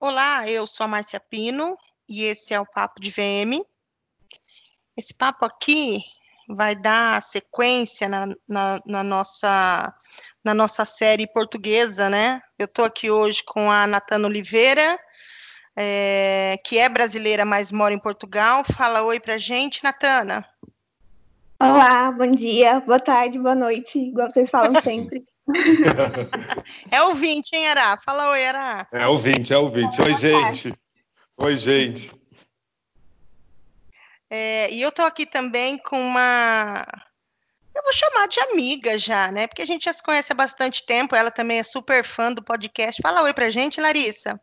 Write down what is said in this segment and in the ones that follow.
Olá, eu sou a Márcia Pino e esse é o Papo de VM. Esse papo aqui vai dar sequência na, na, na nossa, na nossa série portuguesa, né? Eu estou aqui hoje com a Natana Oliveira, é, que é brasileira, mas mora em Portugal. Fala oi pra gente, Natana. Olá, bom dia, boa tarde, boa noite, igual vocês falam sempre. É ouvinte, hein, Ara? Fala oi, Ara. É ouvinte, é ouvinte. Oi, gente. Oi, gente. É, e eu tô aqui também com uma. Eu vou chamar de amiga já, né? Porque a gente já se conhece há bastante tempo. Ela também é super fã do podcast. Fala oi pra gente, Larissa.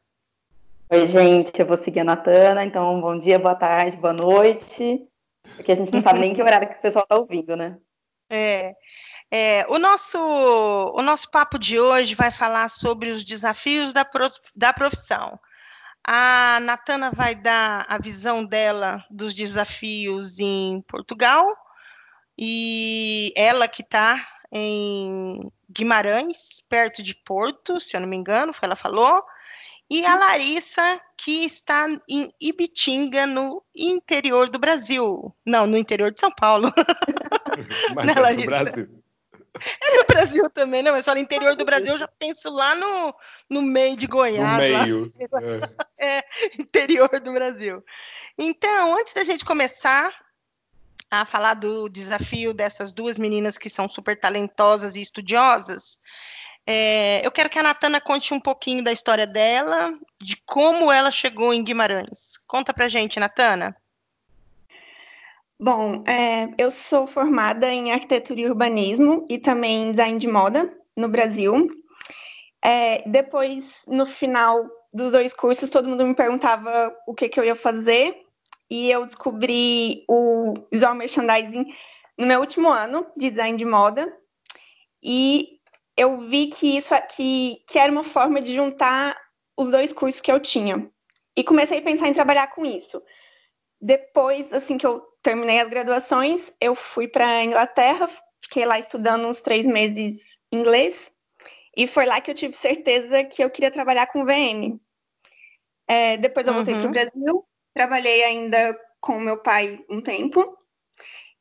Oi, gente. Eu vou seguir a Natana. Então, bom dia, boa tarde, boa noite. Porque a gente não sabe nem que horário que o pessoal tá ouvindo, né? É. É, o, nosso, o nosso papo de hoje vai falar sobre os desafios da, da profissão. A Natana vai dar a visão dela dos desafios em Portugal e ela que está em Guimarães, perto de Porto, se eu não me engano, foi ela falou, e a Larissa que está em Ibitinga, no interior do Brasil. Não, no interior de São Paulo. Mas né, é do Brasil. É no Brasil também, não, mas fala interior do Brasil, eu já penso lá no, no meio de Goiás. No meio. É. é, interior do Brasil. Então, antes da gente começar a falar do desafio dessas duas meninas que são super talentosas e estudiosas, é, eu quero que a Natana conte um pouquinho da história dela, de como ela chegou em Guimarães. Conta pra gente, Natana. Bom, é, eu sou formada em arquitetura e urbanismo e também design de moda no Brasil. É, depois, no final dos dois cursos, todo mundo me perguntava o que, que eu ia fazer e eu descobri o visual merchandising no meu último ano de design de moda e eu vi que isso que, que era uma forma de juntar os dois cursos que eu tinha e comecei a pensar em trabalhar com isso. Depois, assim que eu terminei as graduações, eu fui para a Inglaterra, fiquei lá estudando uns três meses inglês, e foi lá que eu tive certeza que eu queria trabalhar com VM. É, depois eu voltei uhum. para o Brasil, trabalhei ainda com meu pai um tempo,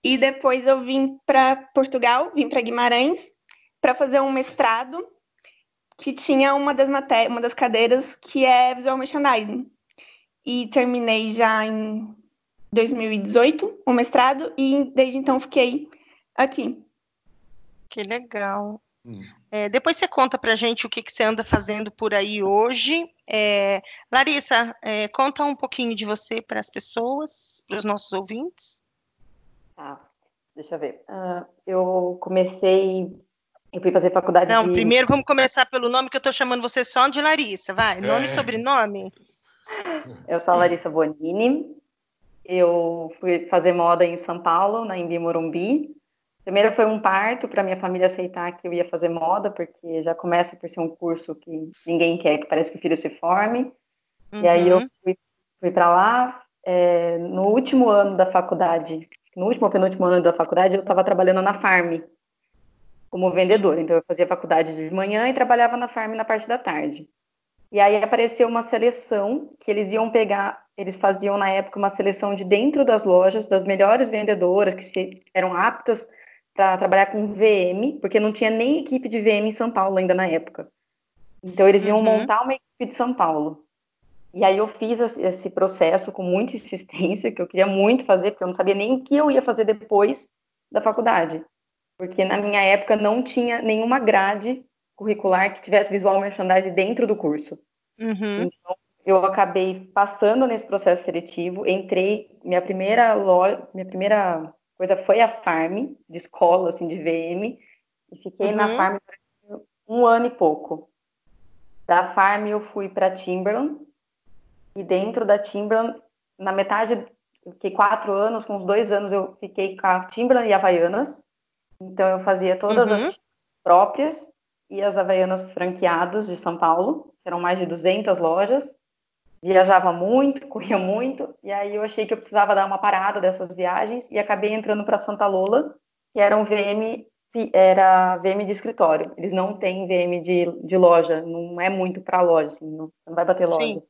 e depois eu vim para Portugal, vim para Guimarães, para fazer um mestrado que tinha uma das matérias, uma das cadeiras que é visual merchandising. E terminei já em 2018, o mestrado, e desde então fiquei aqui. Que legal. Hum. É, depois você conta pra gente o que, que você anda fazendo por aí hoje. É, Larissa, é, conta um pouquinho de você para as pessoas, para os nossos ouvintes. Tá, deixa eu ver. Uh, eu comecei. Eu fui fazer faculdade Não, de... primeiro vamos começar pelo nome que eu estou chamando você só de Larissa, vai. Nome e é. sobrenome? Eu sou a Larissa Bonini, eu fui fazer moda em São Paulo, na Embi Morumbi. Primeiro foi um parto para minha família aceitar que eu ia fazer moda, porque já começa por ser um curso que ninguém quer, que parece que o filho se forme. Uhum. E aí eu uhum. fui, fui para lá. É, no último ano da faculdade, no último ou penúltimo ano da faculdade, eu estava trabalhando na Farm como vendedora. Então eu fazia faculdade de manhã e trabalhava na Farm na parte da tarde. E aí apareceu uma seleção que eles iam pegar, eles faziam na época uma seleção de dentro das lojas das melhores vendedoras que eram aptas para trabalhar com VM, porque não tinha nem equipe de VM em São Paulo ainda na época. Então eles iam uhum. montar uma equipe de São Paulo. E aí eu fiz esse processo com muita insistência, que eu queria muito fazer, porque eu não sabia nem o que eu ia fazer depois da faculdade. Porque na minha época não tinha nenhuma grade curricular que tivesse visual merchandising dentro do curso. Uhum. Então, eu acabei passando nesse processo seletivo, entrei, minha primeira loja, minha primeira coisa foi a Farm, de escola, assim, de VM, e fiquei uhum. na Farm um ano e pouco. Da Farm eu fui para Timberland, e dentro da Timberland, na metade, fiquei quatro anos, com uns dois anos eu fiquei com a Timberland e Havaianas, então eu fazia todas uhum. as próprias, e as Havaianas franqueadas de São Paulo, eram mais de 200 lojas. Viajava muito, corria muito, e aí eu achei que eu precisava dar uma parada dessas viagens e acabei entrando para Santa Lola, que era um VM, era VM de escritório. Eles não têm VM de, de loja, não é muito para loja, assim, não, não vai bater loja. Sim.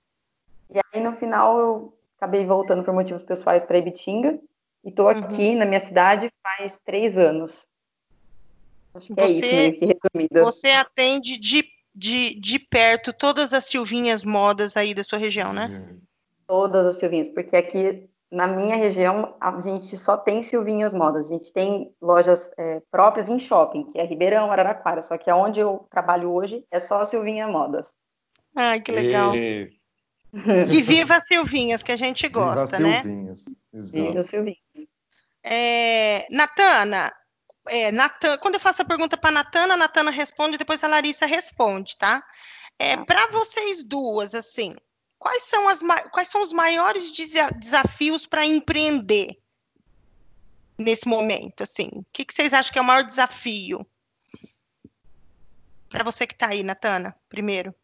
E aí, no final, eu acabei voltando por motivos pessoais para Ibitinga. E estou uhum. aqui na minha cidade faz três anos. Acho que você, é isso, meio que resumido. Você atende de, de, de perto todas as Silvinhas modas aí da sua região, né? Todas as Silvinhas, porque aqui na minha região a gente só tem Silvinhas modas. A gente tem lojas é, próprias em shopping, que é Ribeirão, Araraquara. Só que aonde eu trabalho hoje é só Silvinha Modas. Ai, que legal. E... E viva Silvinhas, que a gente gosta, viva né? Silvinhas. Exato. Viva Silvinhas. É, Natana, é, Natan, quando eu faço a pergunta para a Natana, a Natana responde, depois a Larissa responde, tá? É, tá. para vocês duas, assim, quais são, as, quais são os maiores desafios para empreender nesse momento, assim? O que, que vocês acham que é o maior desafio? Para você que está aí, Natana, primeiro.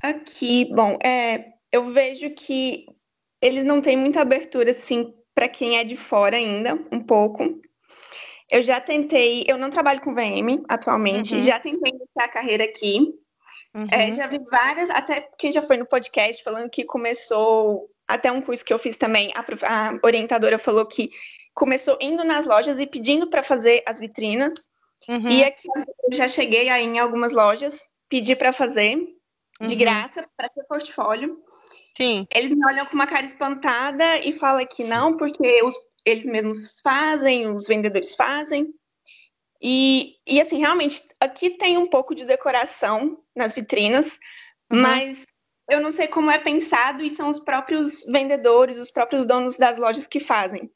Aqui, bom, é, eu vejo que eles não têm muita abertura, assim, para quem é de fora ainda, um pouco. Eu já tentei, eu não trabalho com VM atualmente, uhum. já tentei iniciar a carreira aqui. Uhum. É, já vi várias, até quem já foi no podcast falando que começou, até um curso que eu fiz também, a, a orientadora falou que começou indo nas lojas e pedindo para fazer as vitrinas. Uhum. E aqui eu já cheguei aí em algumas lojas, pedi para fazer de uhum. graça para ser portfólio. Sim. Eles me olham com uma cara espantada e falam que não, porque os, eles mesmos fazem, os vendedores fazem. E, e assim, realmente, aqui tem um pouco de decoração nas vitrinas, uhum. mas eu não sei como é pensado e são os próprios vendedores, os próprios donos das lojas que fazem.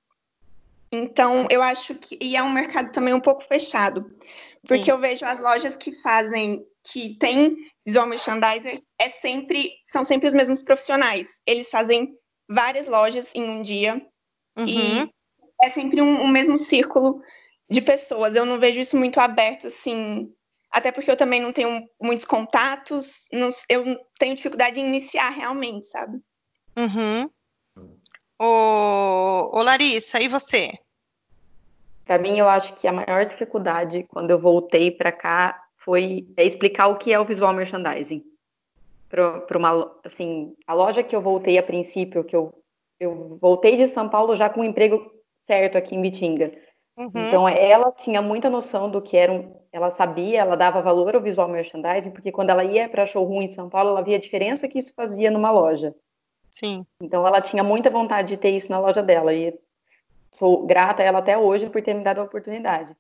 Então, eu acho que e é um mercado também um pouco fechado, porque Sim. eu vejo as lojas que fazem que tem visual merchandiser é sempre são sempre os mesmos profissionais. Eles fazem várias lojas em um dia uhum. e é sempre um, um, mesmo círculo de pessoas. Eu não vejo isso muito aberto assim, até porque eu também não tenho muitos contatos. Não, eu tenho dificuldade em iniciar realmente, sabe? Uhum. Ô, ô Larissa, e você? Para mim, eu acho que a maior dificuldade quando eu voltei para cá foi explicar o que é o visual merchandising. Para uma, assim, a loja que eu voltei a princípio, que eu, eu voltei de São Paulo já com um emprego certo aqui em Bitinga. Uhum. Então, ela tinha muita noção do que era um, ela sabia, ela dava valor ao visual merchandising, porque quando ela ia para showroom em São Paulo, ela via a diferença que isso fazia numa loja. Sim. Então, ela tinha muita vontade de ter isso na loja dela, e sou grata a ela até hoje por ter me dado a oportunidade.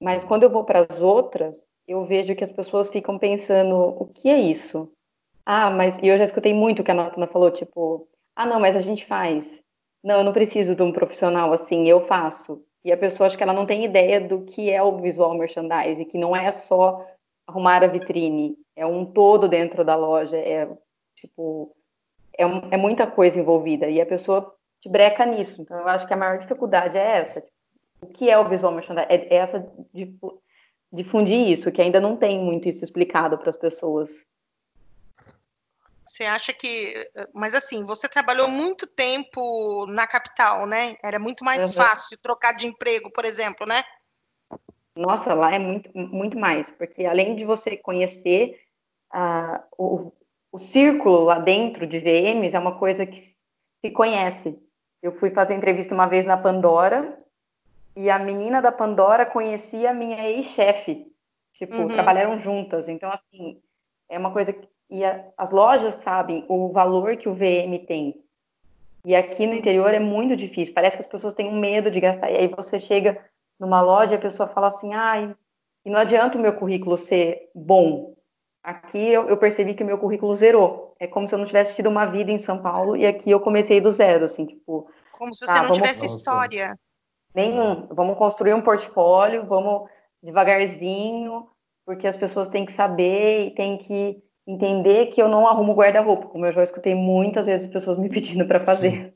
Mas quando eu vou para as outras, eu vejo que as pessoas ficam pensando, o que é isso? Ah, mas e eu já escutei muito o que a Natana falou, tipo, ah, não, mas a gente faz. Não, eu não preciso de um profissional assim, eu faço. E a pessoa acho que ela não tem ideia do que é o visual merchandising, que não é só arrumar a vitrine, é um todo dentro da loja, é tipo, é, é muita coisa envolvida e a pessoa te breca nisso. Então eu acho que a maior dificuldade é essa. Tipo, o que é o visual merchandising? É, é essa difundir isso, que ainda não tem muito isso explicado para as pessoas. Você acha que. Mas assim, você trabalhou muito tempo na capital, né? Era muito mais uhum. fácil trocar de emprego, por exemplo, né? Nossa, lá é muito, muito mais, porque além de você conhecer uh, o, o círculo lá dentro de VMs, é uma coisa que se conhece. Eu fui fazer entrevista uma vez na Pandora, e a menina da Pandora conhecia a minha ex-chefe. Tipo, uhum. trabalharam juntas. Então, assim, é uma coisa que. E a, as lojas sabem o valor que o VM tem. E aqui no interior é muito difícil. Parece que as pessoas têm um medo de gastar. E aí você chega numa loja e a pessoa fala assim: ai, e não adianta o meu currículo ser bom. Aqui eu, eu, percebi que o meu currículo zerou. É como se eu não tivesse tido uma vida em São Paulo e aqui eu comecei do zero, assim, tipo. Como se você tá, não tivesse história. Nenhum. Vamos construir um portfólio, vamos devagarzinho, porque as pessoas têm que saber e têm que entender que eu não arrumo guarda-roupa, como eu já escutei muitas vezes pessoas me pedindo para fazer.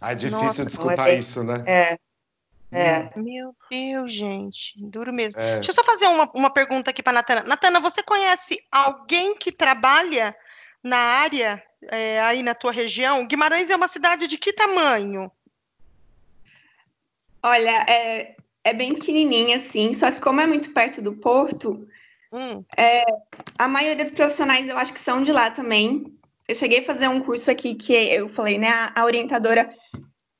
Ah, é difícil Nossa, de escutar é isso, né? É. É. Meu Deus, gente, duro mesmo. É. Deixa eu só fazer uma, uma pergunta aqui para Natana. Natana, você conhece alguém que trabalha na área é, aí na tua região? Guimarães é uma cidade de que tamanho? Olha, é, é bem pequenininha, assim, só que como é muito perto do porto, hum. é, a maioria dos profissionais eu acho que são de lá também. eu cheguei a fazer um curso aqui que eu falei, né? A, a orientadora,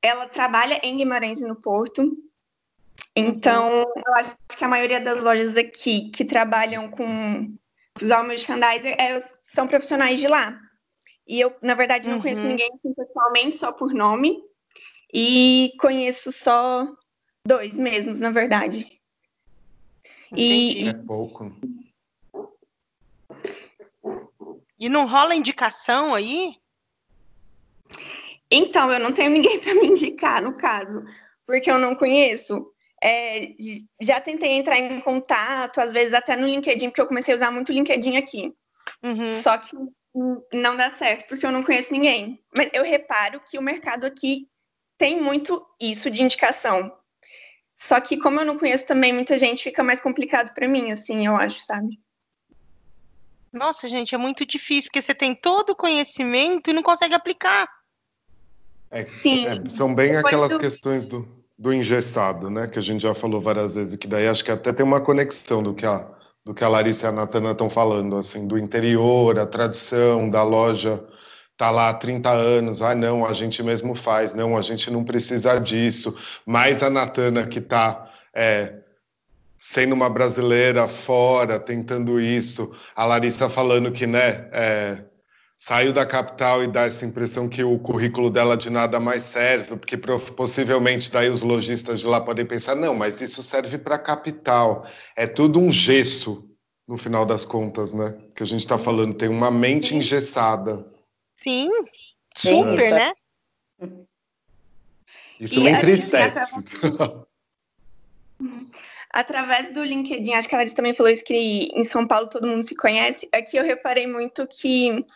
ela trabalha em Guimarães e no Porto. Então, eu acho que a maioria das lojas aqui que trabalham com visual merchandiser é, são profissionais de lá. E eu, na verdade, não uhum. conheço ninguém assim, pessoalmente, só por nome. E conheço só dois mesmos, na verdade. E, é pouco. E não rola indicação aí? Então, eu não tenho ninguém para me indicar, no caso, porque eu não conheço. É, já tentei entrar em contato, às vezes até no LinkedIn, porque eu comecei a usar muito o LinkedIn aqui. Uhum. Só que não dá certo, porque eu não conheço ninguém. Mas eu reparo que o mercado aqui tem muito isso de indicação. Só que como eu não conheço também muita gente, fica mais complicado para mim, assim, eu acho, sabe? Nossa, gente, é muito difícil, porque você tem todo o conhecimento e não consegue aplicar. É, Sim. É, são bem Depois aquelas do... questões do, do engessado, né? Que a gente já falou várias vezes, que daí acho que até tem uma conexão do que a, do que a Larissa e a Natana estão falando, assim, do interior, a tradição da loja tá lá há 30 anos, ah não, a gente mesmo faz, não, a gente não precisa disso, mas a Natana que está é, sendo uma brasileira fora, tentando isso, a Larissa falando que, né, é, saiu da capital e dá essa impressão que o currículo dela de nada mais serve, porque possivelmente daí os lojistas de lá podem pensar, não, mas isso serve para a capital, é tudo um gesso, no final das contas, né, que a gente está falando, tem uma mente engessada. Sim, super, né? Isso e me entristece. através do LinkedIn, acho que a Larissa também falou isso, que em São Paulo todo mundo se conhece. Aqui eu reparei muito que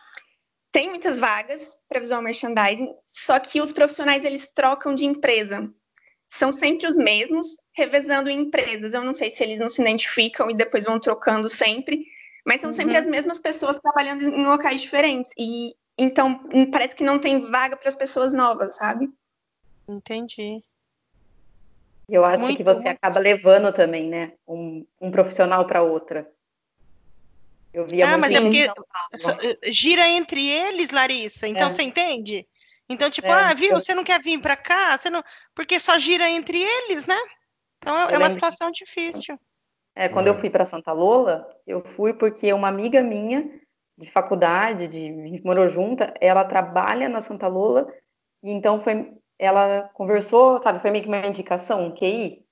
tem muitas vagas para visual merchandising, só que os profissionais eles trocam de empresa. São sempre os mesmos, revezando em empresas. Eu não sei se eles não se identificam e depois vão trocando sempre, mas são sempre uhum. as mesmas pessoas trabalhando em locais diferentes. E então parece que não tem vaga para as pessoas novas, sabe? Entendi. Eu acho Muito que você bom. acaba levando também, né, um, um profissional para outra. Eu via ah, mas é porque eh, gira entre eles, Larissa. Então é. você entende? Então, tipo, é, ah, viu, eu... você não quer vir para cá, você não, porque só gira entre eles, né? Então é uma situação que... difícil. É, quando eu fui para Santa Lola, eu fui porque uma amiga minha de faculdade, de a gente morou junta, ela trabalha na Santa Lola e então foi ela conversou, sabe, foi meio que uma indicação, um QI.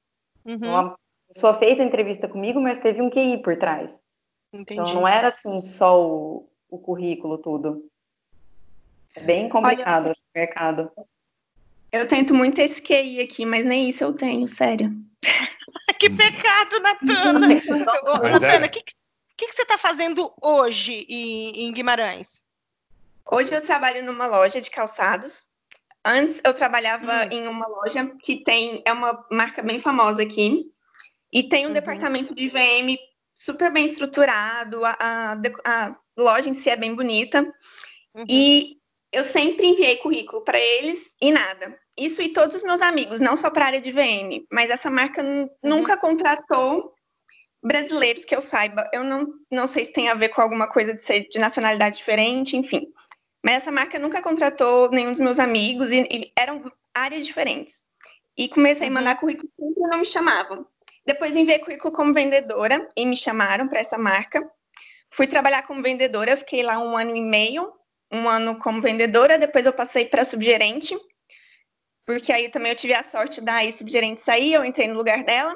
Uhum. Então, a pessoa fez a entrevista comigo, mas teve um QI por trás. Entendi. Então não era assim só o, o currículo, tudo. É bem complicado Olha, o mercado. Eu tento muito esse QI aqui, mas nem isso eu tenho, sério. que pecado, Natana! Natana, o que, que, que, você está fazendo hoje em, em Guimarães? Hoje eu trabalho numa loja de calçados Antes eu trabalhava uhum. em uma loja que tem é uma marca bem famosa aqui e tem um uhum. departamento de VM super bem estruturado, a, a, a, loja em si é bem bonita uhum. e eu sempre enviei currículo para eles e nada. Isso e todos os meus amigos, não só para a área de VM, mas essa marca uhum. nunca contratou brasileiros que eu saiba. Eu não, não sei se tem a ver com alguma coisa de ser de nacionalidade diferente, enfim. Mas essa marca nunca contratou nenhum dos meus amigos e, e eram áreas diferentes. E comecei a uhum. mandar currículo sempre não me chamavam. Depois enviei currículo como vendedora e me chamaram para essa marca. Fui trabalhar como vendedora, fiquei lá um ano e meio, um ano como vendedora, depois eu passei para subgerente, porque aí também eu tive a sorte da subgerente sair, eu entrei no lugar dela.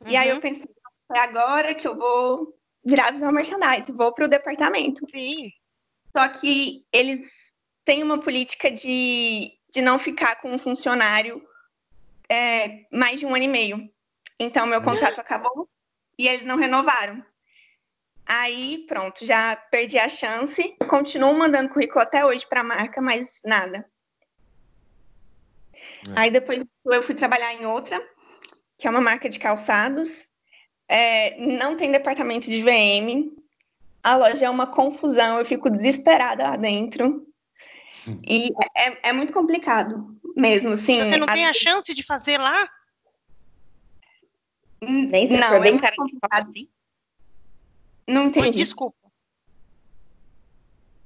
Uhum. E aí eu uhum. pensei, é agora que eu vou virar visual merchandise, vou para o departamento. Sim. Só que eles têm uma política de, de não ficar com um funcionário é, mais de um ano e meio. Então, meu contrato acabou e eles não renovaram. Aí, pronto, já perdi a chance. Continuo mandando currículo até hoje para a marca, mas nada. É. Aí, depois eu fui trabalhar em outra, que é uma marca de calçados. É, não tem departamento de VM, a loja é uma confusão, eu fico desesperada lá dentro. E é, é muito complicado mesmo, sim. Você não tem a chance de fazer lá? Nem não, é complicado. Assim? Não entendi. Oi, desculpa.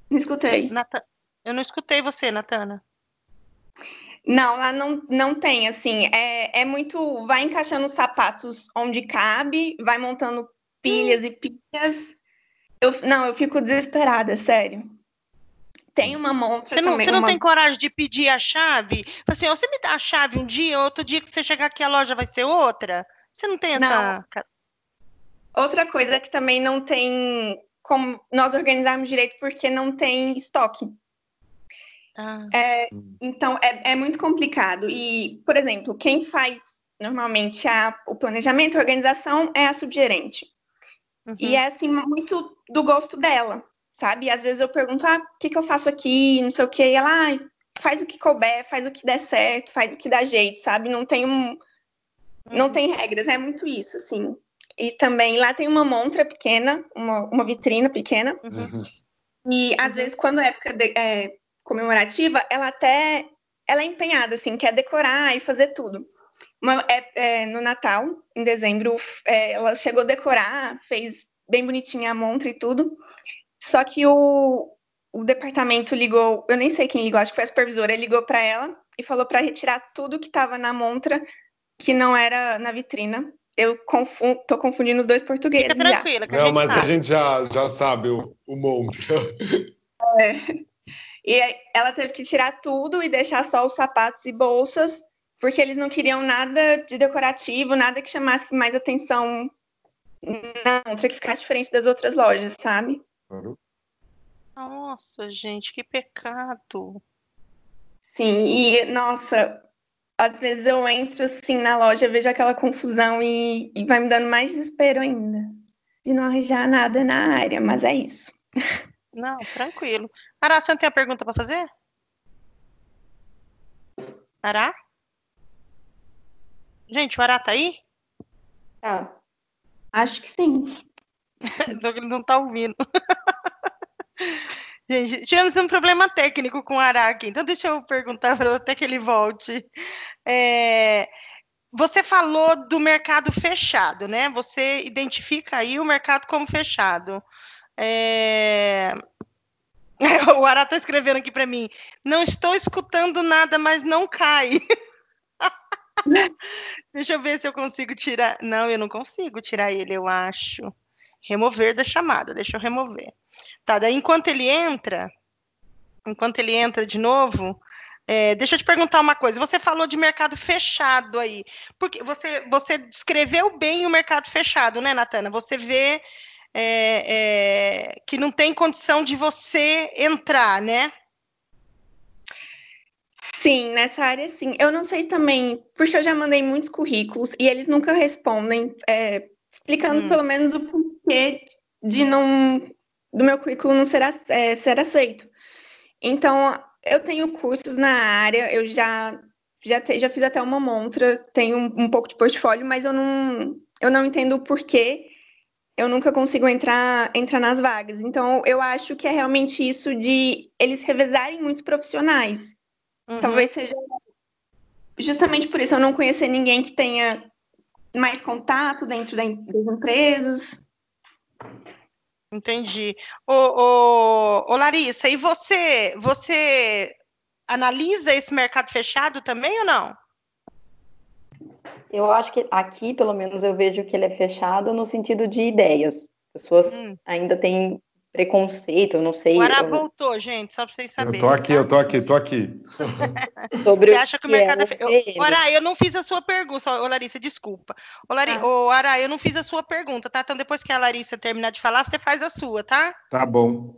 Não escutei. Nata... Eu não escutei você, Natana. Não, lá não, não tem, assim, é, é muito, vai encaixando os sapatos onde cabe, vai montando pilhas hum. e pilhas. Eu, não, eu fico desesperada, sério. Tem uma montra você não, também. Você não uma... tem coragem de pedir a chave? Assim, você me dá a chave um dia, outro dia que você chegar aqui a loja vai ser outra? Você não tem essa... Não. Outra coisa que também não tem como nós organizarmos direito porque não tem estoque. Ah. É, então, é, é, muito complicado. E, por exemplo, quem faz normalmente a, o planejamento, a organização é a subgerente. Uhum. E é, assim, muito do gosto dela, sabe? E, às vezes eu pergunto, ah, o que, que eu faço aqui, não sei o quê. E ela, ah, faz o que couber, faz o que der certo, faz o que dá jeito, sabe? Não tem um... Não tem regras, é muito isso, assim. E também lá tem uma montra pequena, uma, uma vitrina pequena. Uhum. E às uhum. vezes, quando é época de, é, comemorativa, ela até ela é empenhada, assim, quer decorar e fazer tudo. Uma, é, é, no Natal, em dezembro, é, ela chegou a decorar, fez bem bonitinha a montra e tudo. Só que o, o departamento ligou, eu nem sei quem ligou, acho que foi a supervisora, ligou para ela e falou para retirar tudo que estava na montra que não era na vitrina. Eu confundo, tô confundindo os dois portugueses. Fica tranquila, já. Não, mas sabe. a gente já, já sabe o, o montra. É. E ela teve que tirar tudo e deixar só os sapatos e bolsas, porque eles não queriam nada de decorativo, nada que chamasse mais atenção na outra, que ficasse diferente das outras lojas, sabe? Nossa, gente, que pecado. Sim, e nossa, às vezes eu entro assim na loja, vejo aquela confusão e, e vai me dando mais desespero ainda de não arranjar nada na área, mas é isso. Não, tranquilo. Ará, você não tem a pergunta para fazer? Ará? Gente, o Ará tá aí? Tá. Acho que sim. ele não tá ouvindo. Gente, tivemos um problema técnico com o Ará aqui, então deixa eu perguntar para até que ele volte. É, você falou do mercado fechado, né? Você identifica aí o mercado como fechado. É... O Ará está escrevendo aqui para mim. Não estou escutando nada, mas não cai. Deixa eu ver se eu consigo tirar. Não, eu não consigo tirar ele, eu acho. Remover da chamada. Deixa eu remover. Tá, daí enquanto ele entra, enquanto ele entra de novo, é, deixa eu te perguntar uma coisa. Você falou de mercado fechado aí, porque você, você descreveu bem o mercado fechado, né, Natana? Você vê é, é, que não tem condição de você entrar, né? Sim, nessa área sim. Eu não sei também, porque eu já mandei muitos currículos e eles nunca respondem, é, explicando hum. pelo menos o porquê de não do meu currículo não ser, é, ser aceito. Então, eu tenho cursos na área, eu já já, te, já fiz até uma montra, tenho um, um pouco de portfólio, mas eu não eu não entendo o porquê eu nunca consigo entrar, entrar nas vagas. Então, eu acho que é realmente isso de eles revezarem muitos profissionais. Uhum. Talvez seja justamente por isso eu não conhecer ninguém que tenha mais contato dentro das empresas. Entendi. Ô, ô, ô, Larissa, e você, você analisa esse mercado fechado também ou não? Eu acho que aqui, pelo menos, eu vejo que ele é fechado no sentido de ideias. Pessoas hum. ainda têm preconceito, eu não sei. O Ará eu... voltou, gente, só para vocês saberem. Eu tô aqui, tá? eu tô aqui, tô aqui. Sobre Você acha que o mercado é, é Ará, eu não fiz a sua pergunta, ô Larissa, desculpa. Ô, Lari... Ah. ô Ará, eu não fiz a sua pergunta, tá? Então depois que a Larissa terminar de falar, você faz a sua, tá? Tá bom.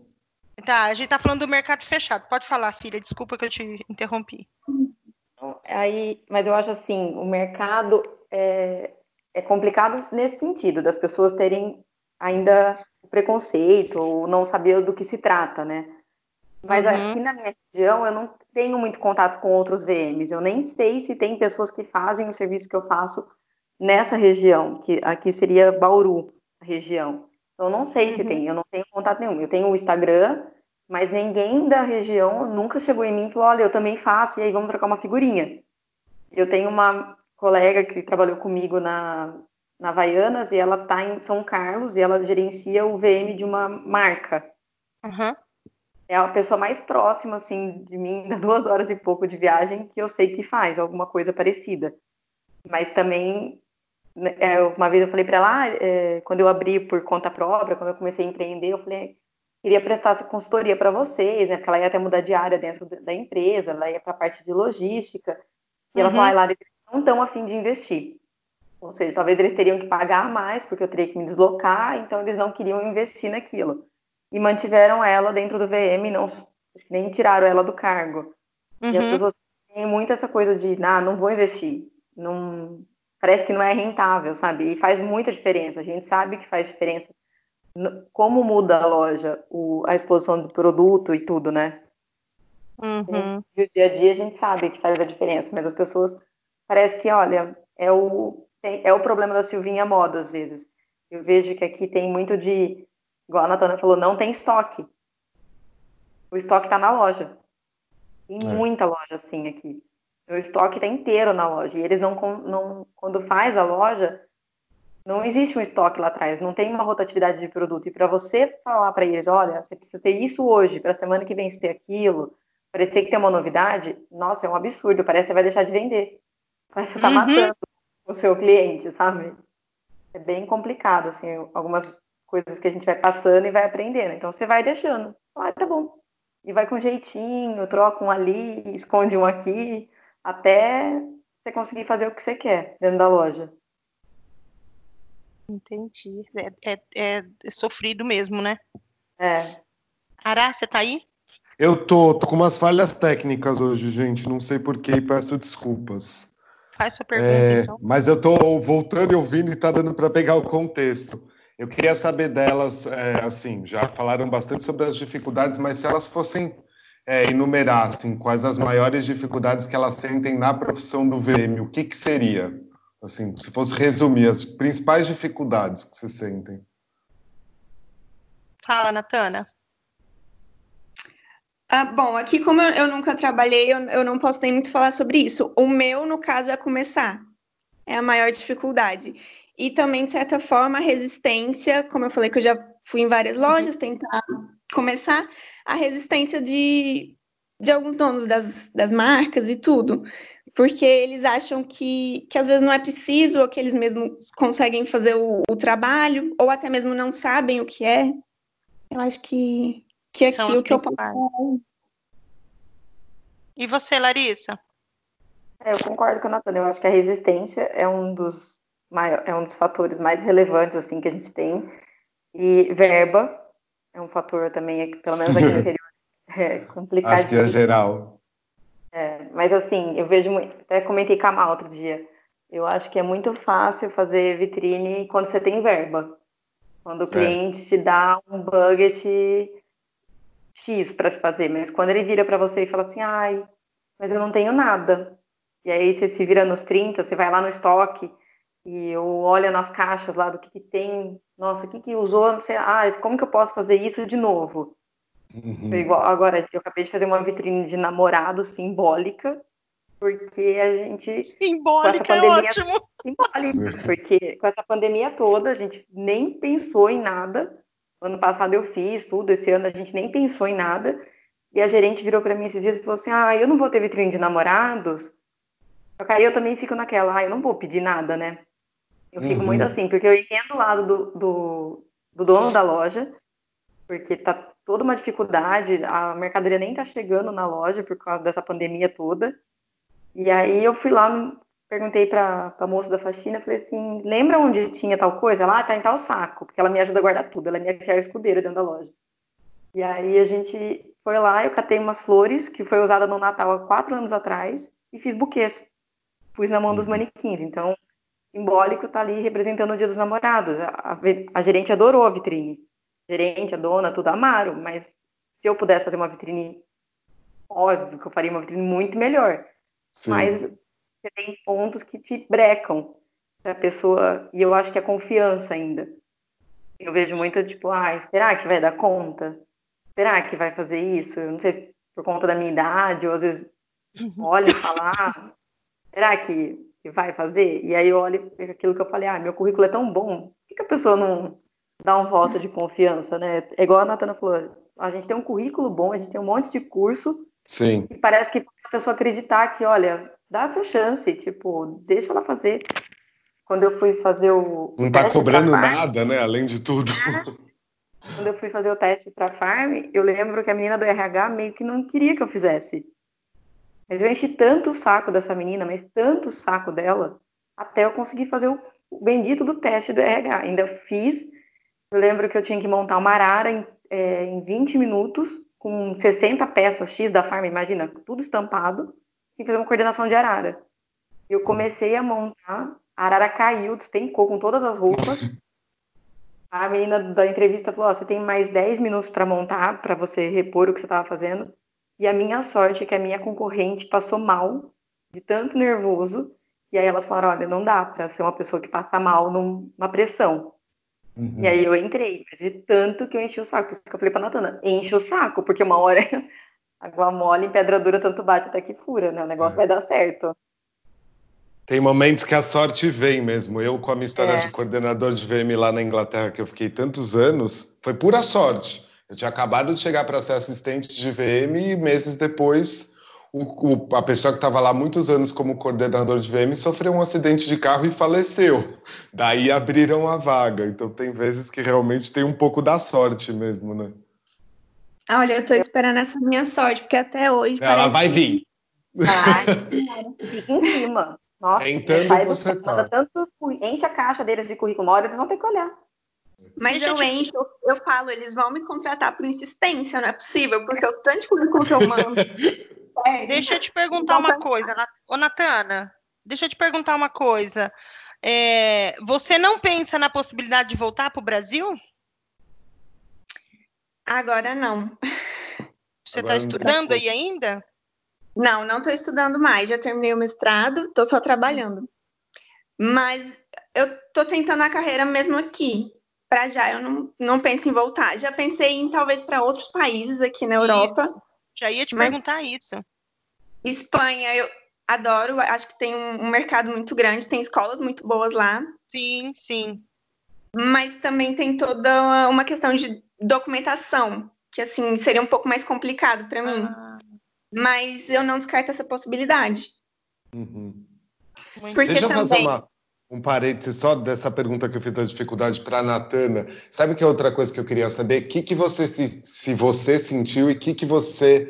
Tá, a gente tá falando do mercado fechado. Pode falar, filha, desculpa que eu te interrompi. Aí, mas eu acho assim, o mercado é, é complicado nesse sentido, das pessoas terem ainda preconceito ou não saber do que se trata, né? Mas uhum. aqui na minha região eu não tenho muito contato com outros VMs. Eu nem sei se tem pessoas que fazem o serviço que eu faço nessa região, que aqui seria Bauru, a região. Então, eu não sei uhum. se tem, eu não tenho contato nenhum. Eu tenho o Instagram, mas ninguém da região nunca chegou em mim e falou: olha, eu também faço, e aí vamos trocar uma figurinha. Eu tenho uma colega que trabalhou comigo na, na Havaianas e ela está em São Carlos e ela gerencia o VM de uma marca. Uhum. é a pessoa mais próxima, assim, de mim, duas horas e pouco de viagem, que eu sei que faz alguma coisa parecida. Mas também, né, é, uma vez eu falei para ela, ah, é, quando eu abri por conta própria, quando eu comecei a empreender, eu falei, queria prestar essa consultoria para vocês, né? Porque ela ia até mudar de área dentro da empresa, ela ia para a parte de logística. E ela uhum. falou, ah, Lara, eles não estão afim de investir. Ou seja, talvez eles teriam que pagar mais, porque eu teria que me deslocar, então eles não queriam investir naquilo e mantiveram ela dentro do VM, não nem tiraram ela do cargo. Uhum. E as uhum. pessoas têm muito essa coisa de, ah, não vou investir, não parece que não é rentável, sabe? E faz muita diferença. A gente sabe que faz diferença como muda a loja, o, a exposição do produto e tudo, né? Uhum. No dia a dia a gente sabe que faz a diferença, mas as pessoas parece que, olha, é o, é o problema da Silvinha Moda às vezes. Eu vejo que aqui tem muito de igual a Natana falou, não tem estoque. O estoque está na loja. Tem é. muita loja assim aqui. O estoque está inteiro na loja. E eles não, não. Quando faz a loja, não existe um estoque lá atrás. Não tem uma rotatividade de produto. E para você falar para eles: olha, você precisa ter isso hoje, para a semana que vem você ter aquilo, parecer que tem uma novidade, nossa, é um absurdo. Parece que você vai deixar de vender. Parece que você está uhum. matando o seu cliente, sabe? É bem complicado, assim, algumas coisas que a gente vai passando e vai aprendendo. Então você vai deixando. Ah, tá bom. E vai com jeitinho, troca um ali, esconde um aqui, até você conseguir fazer o que você quer dentro da loja. Entendi. É, é, é, sofrido mesmo, né? É. Ará, você tá aí? Eu tô, tô com umas falhas técnicas hoje, gente. Não sei porquê e peço desculpas. Faz sua pergunta, é, então. Mas eu tô voltando e ouvindo e tá dando para pegar o contexto. Eu queria saber delas, é, assim, já falaram bastante sobre as dificuldades, mas se elas fossem é, enumerar, assim, quais as maiores dificuldades que elas sentem na profissão do VM, o que que seria? Assim, se fosse resumir as principais dificuldades que se sentem. Fala, Natana. Ah, bom, aqui como eu, eu nunca trabalhei, eu, eu não posso nem muito falar sobre isso. O meu, no caso, é começar. É a maior dificuldade. E também, de certa forma, a resistência, como eu falei que eu já fui em várias lojas tentar começar, a resistência de, de alguns donos das, das marcas e tudo. Porque eles acham que, que às vezes não é preciso, ou que eles mesmos conseguem fazer o, o trabalho, ou até mesmo não sabem o que é. Eu acho que, que é aquilo que eu posso. E você, Larissa? É, eu concordo com a Natana. Eu acho que a resistência é um dos maior, é um dos fatores mais relevantes assim que a gente tem. E verba é um fator também, pelo menos aqui no interior, é complicado. Acho que é geral. É, mas assim, eu vejo muito, até comentei com a Mal outro dia, eu acho que é muito fácil fazer vitrine quando você tem verba. Quando o é. cliente é. te dá um budget X para fazer, mas quando ele vira para você e fala assim, ai, mas eu não tenho nada. E aí você se vira nos 30, você vai lá no estoque, e eu olho nas caixas lá do que, que tem, nossa, o que, que usou, não sei, ah, como que eu posso fazer isso de novo? Uhum. Igual, agora, eu acabei de fazer uma vitrine de namorado simbólica, porque a gente. Simbólica pandemia, é ótimo! Simbólica, porque com essa pandemia toda, a gente nem pensou em nada. Ano passado eu fiz tudo, esse ano a gente nem pensou em nada. E a gerente virou para mim esses dias e falou assim: Ah, eu não vou ter vitrine de namorados. Aí eu também fico naquela, ah, eu não vou pedir nada, né? Eu fico uhum. muito assim, porque eu entendo o lado do, do, do, dono da loja, porque tá toda uma dificuldade, a mercadoria nem tá chegando na loja por causa dessa pandemia toda. E aí eu fui lá, perguntei pra, pra moça da faxina, falei assim, lembra onde tinha tal coisa? Ela, ah, tá em tal saco, porque ela me ajuda a guardar tudo, ela é minha fiel escudeira dentro da loja. E aí a gente foi lá, eu catei umas flores, que foi usada no Natal há quatro anos atrás, e fiz buquês. Pus na mão dos uhum. manequins. Então, simbólico está ali representando o Dia dos Namorados. A, a, a, gerente adorou a vitrine. A gerente, a dona, tudo amaram, mas se eu pudesse fazer uma vitrine, óbvio que eu faria uma vitrine muito melhor. Sim. Mas você tem pontos que te brecam a pessoa, e eu acho que é confiança ainda. Eu vejo muito tipo, ah, será que vai dar conta? Será que vai fazer isso? Eu não sei se por conta da minha idade, ou às vezes olha e fala, ah, será que que vai fazer, e aí eu olho aquilo que eu falei, ah, meu currículo é tão bom, por que, que a pessoa não dá um voto de confiança, né? É igual a Natana falou, A gente tem um currículo bom, a gente tem um monte de curso. Sim. E parece que a pessoa acreditar que, olha, dá essa chance, tipo, deixa ela fazer. Quando eu fui fazer o. Não tá cobrando nada, né? Além de tudo. Quando eu fui fazer o teste para farm, eu lembro que a menina do RH meio que não queria que eu fizesse. Mas eu enchi tanto o saco dessa menina, mas tanto o saco dela, até eu conseguir fazer o bendito do teste do RH. Ainda fiz. Eu lembro que eu tinha que montar uma arara em, é, em 20 minutos, com 60 peças X da farm, imagina, tudo estampado. Que fazer uma coordenação de arara. Eu comecei a montar, a arara caiu, despencou com todas as roupas. A menina da entrevista falou: oh, você tem mais 10 minutos para montar, para você repor o que você estava fazendo. E a minha sorte é que a minha concorrente passou mal, de tanto nervoso. E aí elas falaram: olha, não dá para ser uma pessoa que passa mal numa pressão. Uhum. E aí eu entrei, mas de tanto que eu enchi o saco. Por isso que eu falei pra Natana: enche o saco, porque uma hora água mole em pedra dura tanto bate até que fura, né? O negócio é. vai dar certo. Tem momentos que a sorte vem mesmo. Eu, com a minha história é. de coordenador de VM lá na Inglaterra, que eu fiquei tantos anos, foi pura sorte. Eu tinha acabado de chegar para ser assistente de VM e meses depois, o, o, a pessoa que estava lá muitos anos como coordenador de VM sofreu um acidente de carro e faleceu. Daí abriram a vaga. Então tem vezes que realmente tem um pouco da sorte mesmo, né? Olha, eu estou esperando essa minha sorte, porque até hoje. Ela vai vir. Vai, fica em cima. Nossa, Tentando você tá. Tanto, enche a caixa deles de currículo, uma hora eles vão ter que olhar. Mas Deixa eu te... encho, eu falo, eles vão me contratar por insistência, não é possível, porque o tanto de currículo que eu mando. é, deixa eu te perguntar uma coisa, ô Natana, deixa eu te perguntar uma coisa. É, você não pensa na possibilidade de voltar para o Brasil? Agora não. Você está estudando aí ainda? Não, não estou estudando mais. Já terminei o mestrado, estou só trabalhando. Mas eu estou tentando a carreira mesmo aqui. Para já, eu não, não penso em voltar. Já pensei em talvez para outros países aqui na Europa. Isso. Já ia te perguntar isso. Espanha, eu adoro. Acho que tem um, um mercado muito grande, tem escolas muito boas lá. Sim, sim. Mas também tem toda uma questão de documentação, que assim seria um pouco mais complicado para mim. Ah mas eu não descarto essa possibilidade. Uhum. Porque Deixa eu também... fazer uma, um parênteses só dessa pergunta que eu fiz da dificuldade para a Natana. Sabe que é outra coisa que eu queria saber? O que, que você se, se você sentiu e o que, que você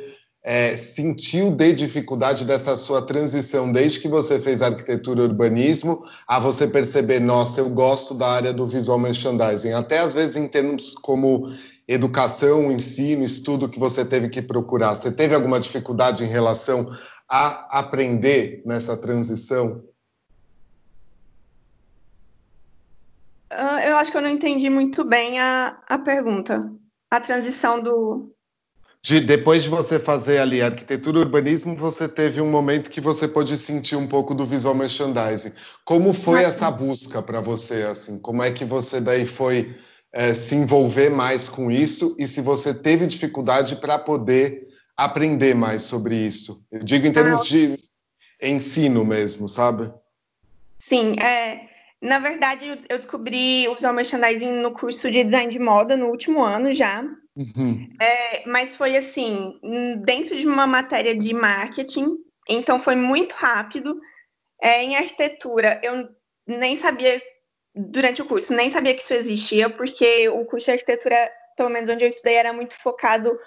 é, sentiu de dificuldade dessa sua transição desde que você fez arquitetura e urbanismo a você perceber, nossa, eu gosto da área do visual merchandising, até às vezes em termos como educação, ensino, estudo que você teve que procurar? Você teve alguma dificuldade em relação a aprender nessa transição? Uh, eu acho que eu não entendi muito bem a, a pergunta. A transição do. De, depois de você fazer ali arquitetura e urbanismo, você teve um momento que você pôde sentir um pouco do visual merchandising. Como foi Mas... essa busca para você? assim? Como é que você daí foi é, se envolver mais com isso e se você teve dificuldade para poder aprender mais sobre isso. Eu digo em termos ah, de ensino mesmo, sabe? Sim, é, na verdade eu descobri o visual merchandising no curso de design de moda no último ano já. Uhum. É, mas foi assim, dentro de uma matéria de marketing, então foi muito rápido. É, em arquitetura, eu nem sabia durante o curso. Nem sabia que isso existia, porque o curso de arquitetura, pelo menos onde eu estudei, era muito focado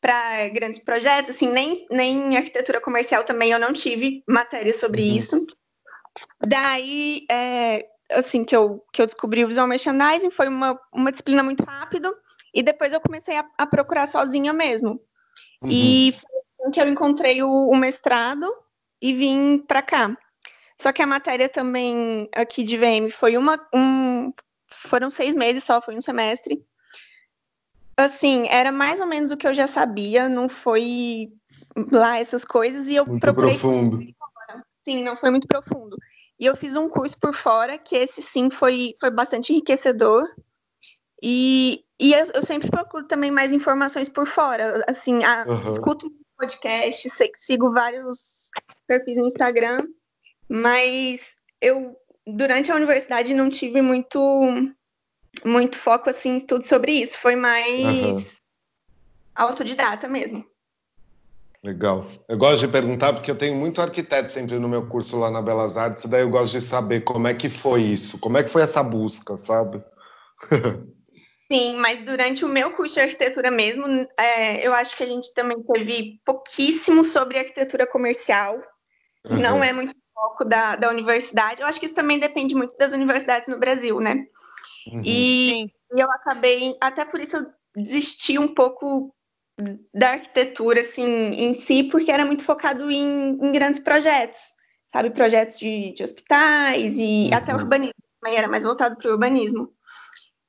para grandes projetos, assim, nem, nem arquitetura comercial também eu não tive matéria sobre uhum. isso. Daí, é, assim, que eu, que eu descobri o visual merchandising, foi uma, uma disciplina muito rápida, e depois eu comecei a, a procurar sozinha mesmo. Uhum. E foi assim que eu encontrei o, o mestrado e vim para cá. Só que a matéria também aqui de VM foi uma. Um, foram seis meses só, foi um semestre. Assim, era mais ou menos o que eu já sabia, não foi lá essas coisas, e eu muito procurei. Profundo. Sim, não foi muito profundo. E eu fiz um curso por fora, que esse sim foi, foi bastante enriquecedor. E, e eu, eu sempre procuro também mais informações por fora. Assim, a, uhum. escuto podcast, sigo vários perfis no Instagram mas eu durante a universidade não tive muito muito foco assim em estudo sobre isso, foi mais autodidata mesmo. Legal. Eu gosto de perguntar porque eu tenho muito arquiteto sempre no meu curso lá na Belas Artes, daí eu gosto de saber como é que foi isso, como é que foi essa busca, sabe? Sim, mas durante o meu curso de arquitetura mesmo, é, eu acho que a gente também teve pouquíssimo sobre arquitetura comercial. Uhum. Não é muito foco da, da universidade. Eu acho que isso também depende muito das universidades no Brasil, né? Uhum. E, e eu acabei, até por isso eu desisti um pouco da arquitetura assim em si, porque era muito focado em, em grandes projetos, sabe, projetos de, de hospitais e uhum. até urbanismo, também era mais voltado para o urbanismo.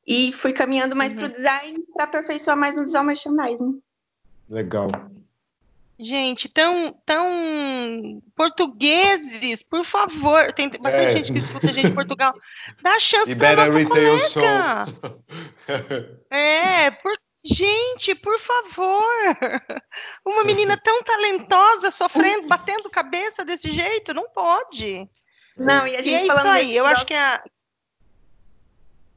E fui caminhando mais uhum. para o design para aperfeiçoar mais no visual merchandising. Legal. Gente, tão, tão portugueses, por favor. Tem bastante é. gente que escuta a gente em Portugal. Dá chance para nossa colega. Show. é, por Gente, por favor! Uma menina tão talentosa sofrendo, batendo cabeça desse jeito, não pode. Não, e a gente e é falando isso aí, eu acho que é.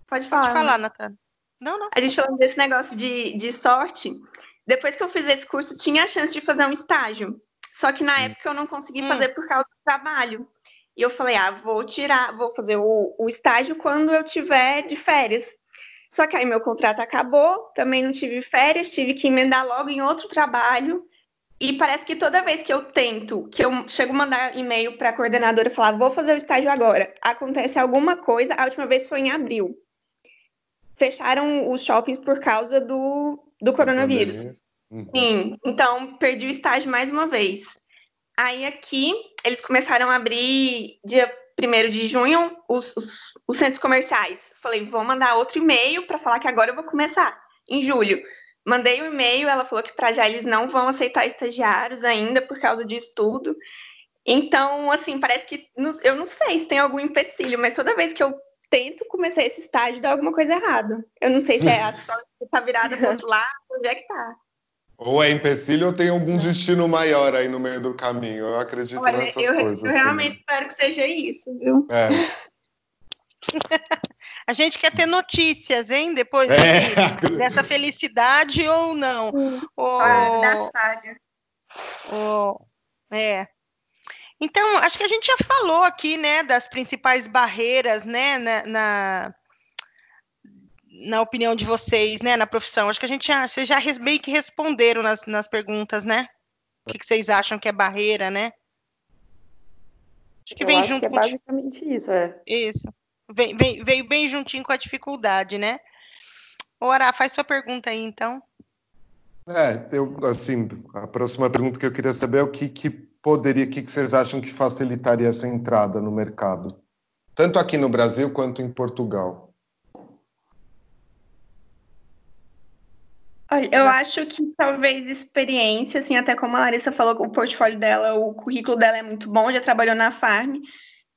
Pode falar. Pode falar, Natália. Não, não. A gente falando desse negócio de, de sorte, depois que eu fiz esse curso, tinha a chance de fazer um estágio. Só que na hum. época eu não consegui hum. fazer por causa do trabalho. E eu falei, ah, vou tirar, vou fazer o, o estágio quando eu tiver de férias. Só que aí meu contrato acabou, também não tive férias, tive que emendar logo em outro trabalho. E parece que toda vez que eu tento, que eu chego a mandar e-mail para a coordenadora e falar, vou fazer o estágio agora, acontece alguma coisa. A última vez foi em abril. Fecharam os shoppings por causa do, do coronavírus. Uhum. Sim, então perdi o estágio mais uma vez. Aí aqui, eles começaram a abrir dia 1 de junho os, os, os centros comerciais. Falei, vou mandar outro e-mail para falar que agora eu vou começar, em julho. Mandei o um e-mail, ela falou que para já eles não vão aceitar estagiários ainda por causa de estudo. Então, assim, parece que eu não sei se tem algum empecilho, mas toda vez que eu tento começar esse estágio, dá alguma coisa errada. Eu não sei se é a sorte que tá virada para outro lado, onde é que tá. Ou é empecilho ou tem algum destino maior aí no meio do caminho. Eu acredito Olha, nessas eu, coisas. Eu realmente também. espero que seja isso, viu? É. A gente quer ter notícias, hein? Depois é. dessa felicidade ou não. Ou, da saga. Ou, é. Então, acho que a gente já falou aqui, né, das principais barreiras, né, na, na na opinião de vocês, né, na profissão? Acho que a gente já, vocês já meio que responderam nas, nas perguntas, né? O que, que vocês acham que é barreira, né? Acho que Eu vem acho junto que é basicamente com... isso, é. Isso. Vem, vem, veio bem juntinho com a dificuldade, né? Ora, faz sua pergunta aí, então. É, eu, assim, a próxima pergunta que eu queria saber é o que, que poderia, o que, que vocês acham que facilitaria essa entrada no mercado? Tanto aqui no Brasil quanto em Portugal. Olha, eu acho que talvez experiência, assim, até como a Larissa falou, o portfólio dela, o currículo dela é muito bom, já trabalhou na Farm,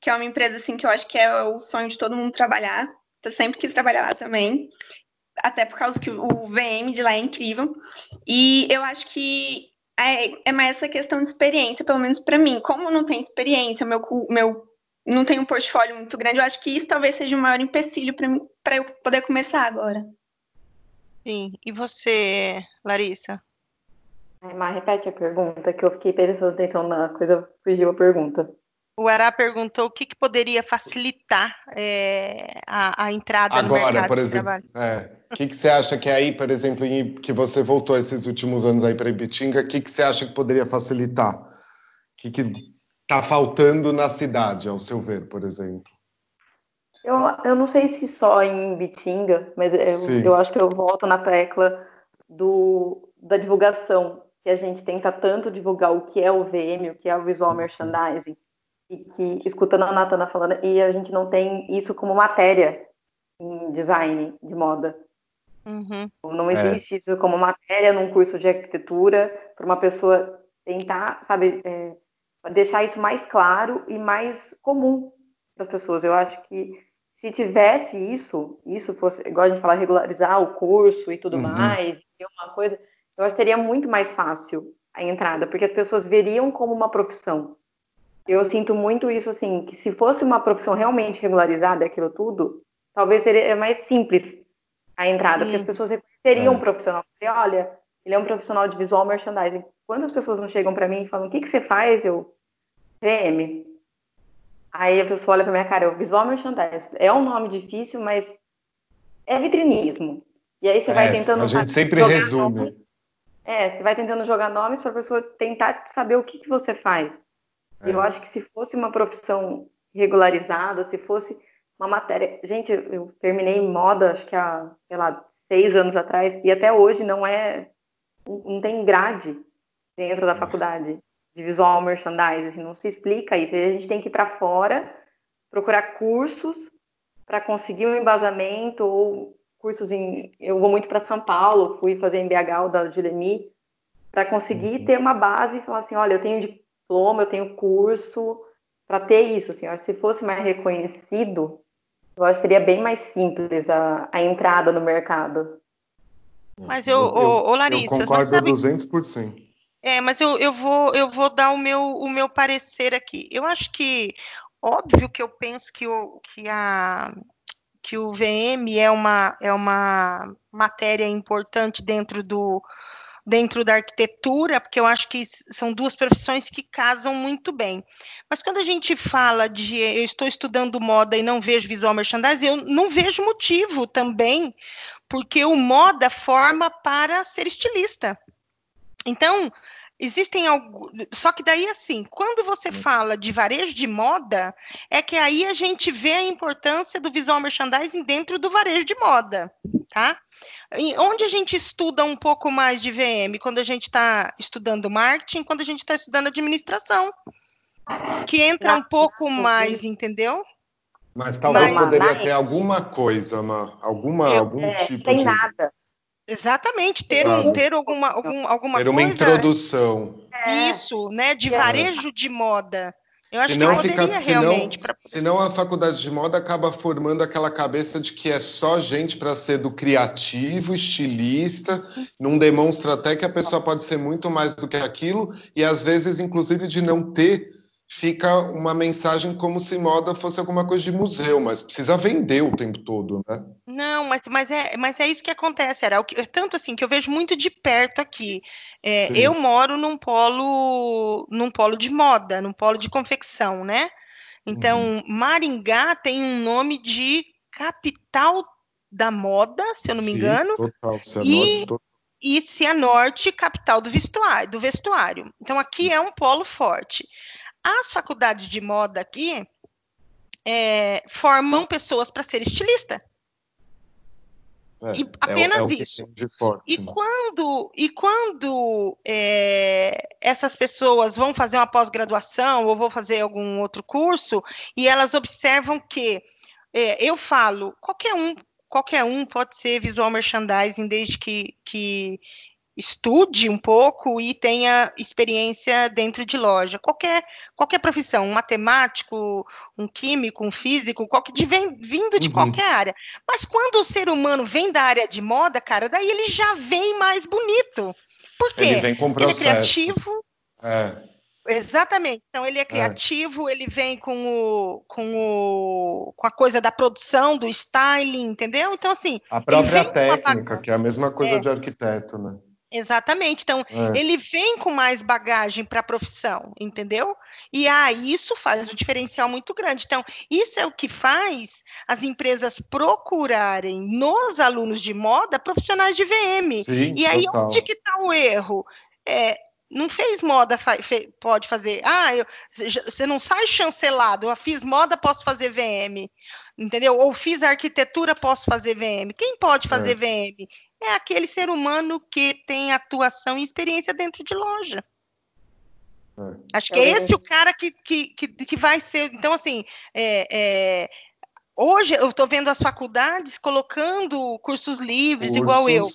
que é uma empresa, assim, que eu acho que é o sonho de todo mundo trabalhar. Eu sempre quis trabalhar lá também, até por causa que o VM de lá é incrível. E eu acho que é, é mais essa questão de experiência, pelo menos para mim. Como não tem experiência, meu, meu não tem um portfólio muito grande, eu acho que isso talvez seja o maior empecilho para mim, para eu poder começar agora. Sim. E você, Larissa? Mas repete a pergunta, que eu fiquei prestando atenção na coisa, fugiu a pergunta. O Ará perguntou o que, que poderia facilitar é, a, a, entrada Agora, no mercado por exemplo, é, o que, que você acha que aí, por exemplo, em, que você voltou esses últimos anos aí para Ibitinga, o que, que você acha que poderia facilitar? O que está faltando na cidade, ao seu ver, por exemplo? Eu, eu não sei se só em Bitinga, mas eu, eu, acho que eu volto na tecla do, da divulgação, que a gente tenta tanto divulgar o que é o VM, o que é o visual merchandising, e que, escutando a Natana falando, e a gente não tem isso como matéria em design de moda. Uhum. Não existe é. isso como matéria num curso de arquitetura para uma pessoa tentar, sabe, é, deixar isso mais claro e mais comum para as pessoas. Eu acho que se tivesse isso, isso fosse, igual a gente fala, regularizar o curso e tudo uhum. mais, uma coisa, eu acho que seria muito mais fácil a entrada, porque as pessoas veriam como uma profissão. Eu sinto muito isso, assim, que se fosse uma profissão realmente regularizada, aquilo tudo, talvez seria mais simples a entrada, porque as pessoas reconheceriam é. um profissional. Olha, ele é um profissional de visual merchandising. Quantas pessoas não chegam para mim e falam: o que, que você faz? Eu, VM. Aí a pessoa olha para minha cara: eu, visual merchandising. É um nome difícil, mas é vitrinismo. E aí você é, vai tentando. A gente sempre resume. Nomes, é, você vai tentando jogar nomes para a pessoa tentar saber o que, que você faz. É. Eu acho que se fosse uma profissão regularizada, se fosse uma matéria. Gente, eu terminei moda, acho que há, sei lá, seis anos atrás, e até hoje não é. Não tem grade dentro da faculdade de visual merchandising, assim, não se explica isso. A gente tem que ir para fora, procurar cursos para conseguir um embasamento ou cursos em. Eu vou muito para São Paulo, fui fazer em BH o da Julemi, para conseguir uhum. ter uma base e falar assim: olha, eu tenho diploma, eu tenho curso, para ter isso. Assim, se fosse mais reconhecido, eu acho que seria bem mais simples a, a entrada no mercado. Mas eu, eu, eu Larissa, eu concordo sabe... 200%. É, mas eu, eu, vou, eu vou dar o meu, o meu parecer aqui. Eu acho que, óbvio que eu penso que o, que a, que o VM é uma, é uma matéria importante dentro do, dentro da arquitetura, porque eu acho que são duas profissões que casam muito bem. Mas quando a gente fala de eu estou estudando moda e não vejo visual merchandising, eu não vejo motivo também, porque o moda forma para ser estilista. Então, existem alguns. Só que daí, assim, quando você hum. fala de varejo de moda, é que aí a gente vê a importância do visual merchandising dentro do varejo de moda, tá? onde a gente estuda um pouco mais de VM? Quando a gente está estudando marketing, quando a gente está estudando administração. Que entra um pouco mais, entendeu? Mas talvez Mas, poderia ter alguma coisa, uma, alguma, eu, algum é, tipo tem de... nada. Exatamente, ter, um, ter alguma, algum, alguma ter uma coisa, introdução. Isso, né, de varejo de moda. Eu acho senão que poderia fica, realmente. Senão, pra... senão a faculdade de moda acaba formando aquela cabeça de que é só gente para ser do criativo, estilista, não demonstra até que a pessoa pode ser muito mais do que aquilo, e às vezes, inclusive, de não ter fica uma mensagem como se moda fosse alguma coisa de museu, mas precisa vender o tempo todo, né? Não, mas, mas, é, mas é isso que acontece, era tanto assim que eu vejo muito de perto aqui. É, eu moro num polo, num polo de moda, num polo de confecção, né? Então, uhum. Maringá tem um nome de capital da moda, se eu não Sim, me engano. Total, e, total. e Cianorte, capital do vestuário, do vestuário. Então, aqui é um polo forte. As faculdades de moda aqui é, formam pessoas para ser estilista. É, e apenas é, é isso. Forte, e, né? quando, e quando é, essas pessoas vão fazer uma pós-graduação ou vão fazer algum outro curso e elas observam que é, eu falo, qualquer um, qualquer um pode ser visual merchandising desde que, que estude um pouco e tenha experiência dentro de loja. Qualquer, qualquer profissão, um matemático, um químico, um físico, qualquer, de, vem, vindo de uhum. qualquer área. Mas quando o ser humano vem da área de moda, cara, daí ele já vem mais bonito. Por quê? Ele vem com processo. Ele é criativo. É. Exatamente. Então ele é, é. criativo, é. ele vem com o, com o com a coisa da produção, do styling, entendeu? Então assim, a própria técnica, que é a mesma coisa é. de arquiteto, né? Exatamente. Então, é. ele vem com mais bagagem para a profissão, entendeu? E ah, isso faz um diferencial muito grande. Então, isso é o que faz as empresas procurarem nos alunos de moda profissionais de VM. Sim, e aí, total. onde que está o erro? É, não fez moda, pode fazer. Ah, eu, você não sai chancelado. Eu fiz moda, posso fazer VM. Entendeu? Ou fiz arquitetura, posso fazer VM. Quem pode fazer é. VM? É aquele ser humano que tem atuação e experiência dentro de loja. É. Acho que é esse o cara que, que, que, que vai ser. Então, assim, é, é, hoje eu estou vendo as faculdades colocando cursos livres, cursos, igual eu.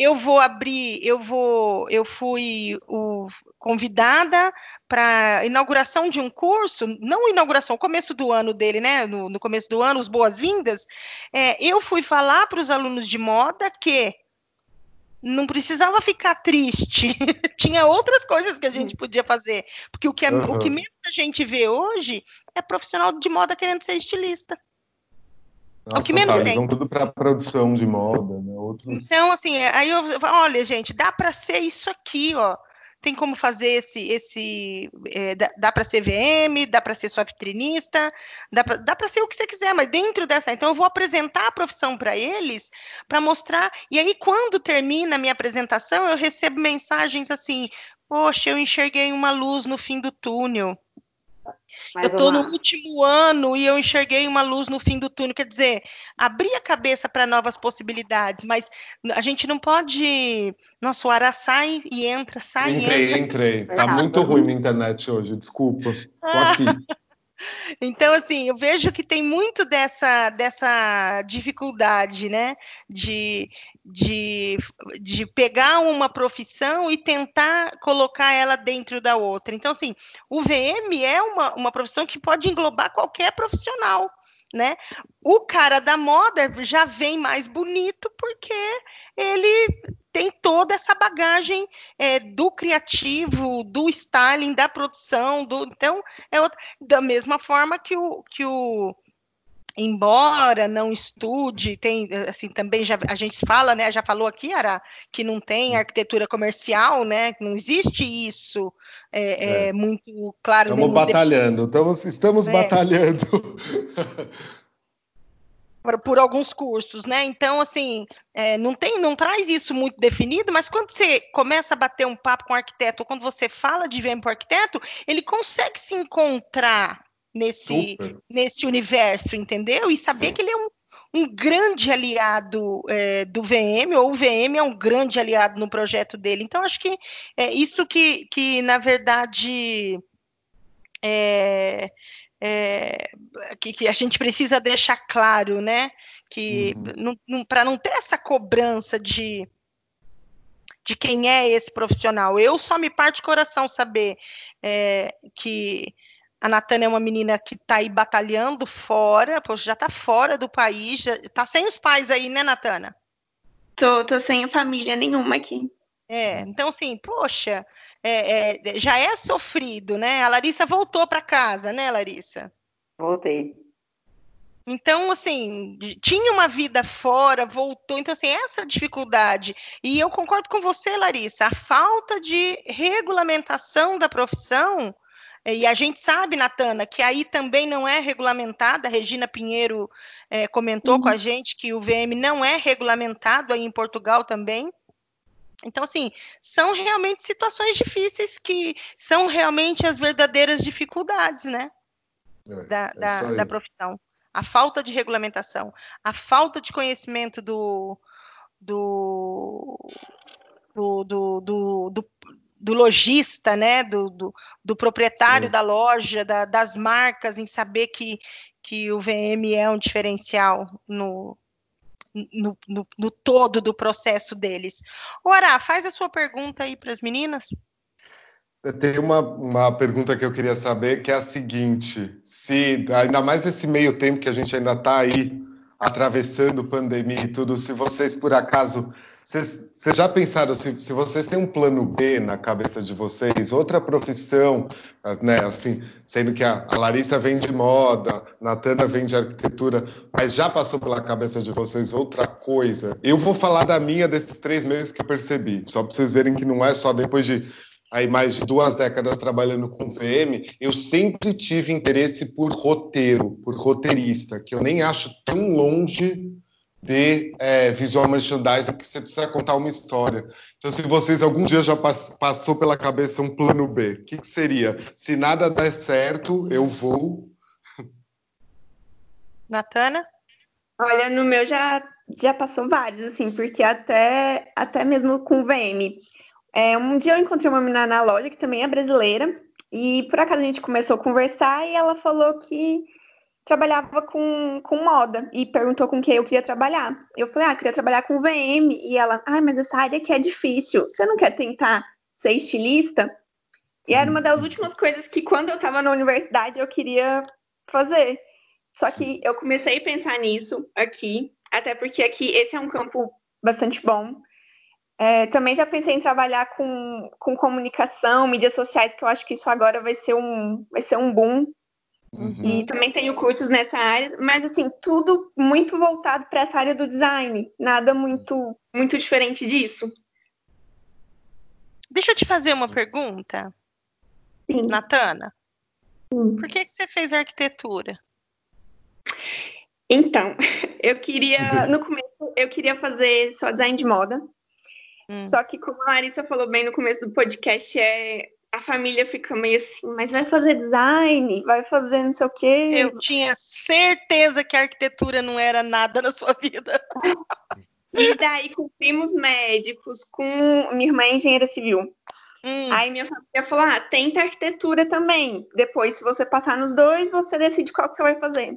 Eu vou abrir, eu vou, eu fui o, convidada para inauguração de um curso, não inauguração, começo do ano dele, né? No, no começo do ano, os boas-vindas. É, eu fui falar para os alunos de moda que não precisava ficar triste, tinha outras coisas que a gente podia fazer, porque o que, é, uhum. o que mesmo a gente vê hoje é profissional de moda querendo ser estilista. Nossa, é o que menos tá, tem. Eles tudo para produção de moda, né? Outros... Então, assim, aí eu olha, gente, dá para ser isso aqui, ó tem como fazer esse, esse é, dá, dá para ser VM, dá para ser só vitrinista, dá para ser o que você quiser, mas dentro dessa, então eu vou apresentar a profissão para eles, para mostrar, e aí quando termina a minha apresentação, eu recebo mensagens assim, poxa, eu enxerguei uma luz no fim do túnel, eu estou no último ano e eu enxerguei uma luz no fim do túnel. Quer dizer, abrir a cabeça para novas possibilidades, mas a gente não pode. Nossa, o Ara sai e entra, sai entrei, e entra. Entrei, entrei. Tá muito ruim minha internet hoje, desculpa. Tô aqui. Então, assim, eu vejo que tem muito dessa, dessa dificuldade, né? De, de, de pegar uma profissão e tentar colocar ela dentro da outra. Então, assim, o VM é uma, uma profissão que pode englobar qualquer profissional. Né? O cara da moda já vem mais bonito porque ele tem toda essa bagagem é, do criativo, do styling, da produção, do, então é outra, da mesma forma que o, que o embora não estude, tem assim também já a gente fala, né, já falou aqui, Ara, que não tem arquitetura comercial, né, não existe isso é, é. é muito claro. Estamos batalhando, estamos, estamos é. batalhando. Por, por, alguns cursos, né? Então, assim, é, não tem, não traz isso muito definido, mas quando você começa a bater um papo com o arquiteto, ou quando você fala de VM para o arquiteto, ele consegue se encontrar nesse, nesse universo, entendeu? E saber que ele é um, um grande aliado é, do VM, ou o VM é um grande aliado no projeto dele. Então, acho que é isso que, que na verdade, é, é, que, que, a gente precisa deixar claro, né? Que uhum. para não ter essa cobrança de de quem é esse profissional. Eu só me parte de coração saber é, que a Natânia é uma menina que está aí batalhando fora, poxa, já está fora do país, já está sem os pais aí, né, Natana? Tô, tô sem família nenhuma aqui. É, então assim, poxa, é, é, já é sofrido, né? A Larissa voltou para casa, né, Larissa? Voltei. Então, assim, tinha uma vida fora, voltou. Então, assim, essa dificuldade. E eu concordo com você, Larissa, a falta de regulamentação da profissão e a gente sabe, Natana, que aí também não é regulamentada. A Regina Pinheiro é, comentou uhum. com a gente que o VM não é regulamentado aí em Portugal também. Então, assim, são realmente situações difíceis que são realmente as verdadeiras dificuldades, né? É, da, é da, da, profissão. A falta de regulamentação, a falta de conhecimento do, do, do, do, do, do lojista, né, do, do, do proprietário Sim. da loja, da, das marcas, em saber que, que o VM é um diferencial no, no, no, no todo do processo deles. Ora, faz a sua pergunta aí para as meninas. Tem uma, uma pergunta que eu queria saber, que é a seguinte: se ainda mais nesse meio tempo que a gente ainda está aí atravessando pandemia e tudo, se vocês por acaso vocês, já pensaram se, se vocês têm um plano B na cabeça de vocês, outra profissão, né? Assim, sendo que a, a Larissa vem de moda, Natana vem de arquitetura, mas já passou pela cabeça de vocês outra coisa? Eu vou falar da minha desses três meses que eu percebi, só para vocês verem que não é só depois de aí mais de duas décadas trabalhando com VM, eu sempre tive interesse por roteiro, por roteirista, que eu nem acho tão longe de é, visual merchandising que você precisa contar uma história. Então, se vocês algum dia já pass passou pela cabeça um plano B, o que, que, seria? Se nada der certo, eu vou. Natana? Olha, no meu já, já passou vários, assim, porque até, até mesmo com VM. É, um dia eu encontrei uma menina na loja que também é brasileira, e por acaso a gente começou a conversar e ela falou que trabalhava com, com moda e perguntou com quem eu queria trabalhar. Eu falei, ah, queria trabalhar com VM. E ela, ah, mas essa área aqui é difícil. Você não quer tentar ser estilista? E era uma das últimas coisas que, quando eu estava na universidade, eu queria fazer. Só que eu comecei a pensar nisso aqui, até porque aqui esse é um campo bastante bom. É, também já pensei em trabalhar com, com comunicação, mídias sociais, que eu acho que isso agora vai ser um, vai ser um boom Uhum. E também tenho cursos nessa área, mas assim, tudo muito voltado para essa área do design, nada muito muito diferente disso. Deixa eu te fazer uma pergunta. Sim. Natana. Sim. Por que, que você fez arquitetura? Então, eu queria, no começo, eu queria fazer só design de moda. Hum. Só que, como a Larissa falou bem no começo do podcast, é a família fica meio assim, mas vai fazer design, vai fazer não sei o quê. Eu tinha certeza que a arquitetura não era nada na sua vida. e daí com primos médicos, com minha irmã é engenheira civil. Hum. Aí minha família falou: ah, tenta arquitetura também. Depois, se você passar nos dois, você decide qual que você vai fazer.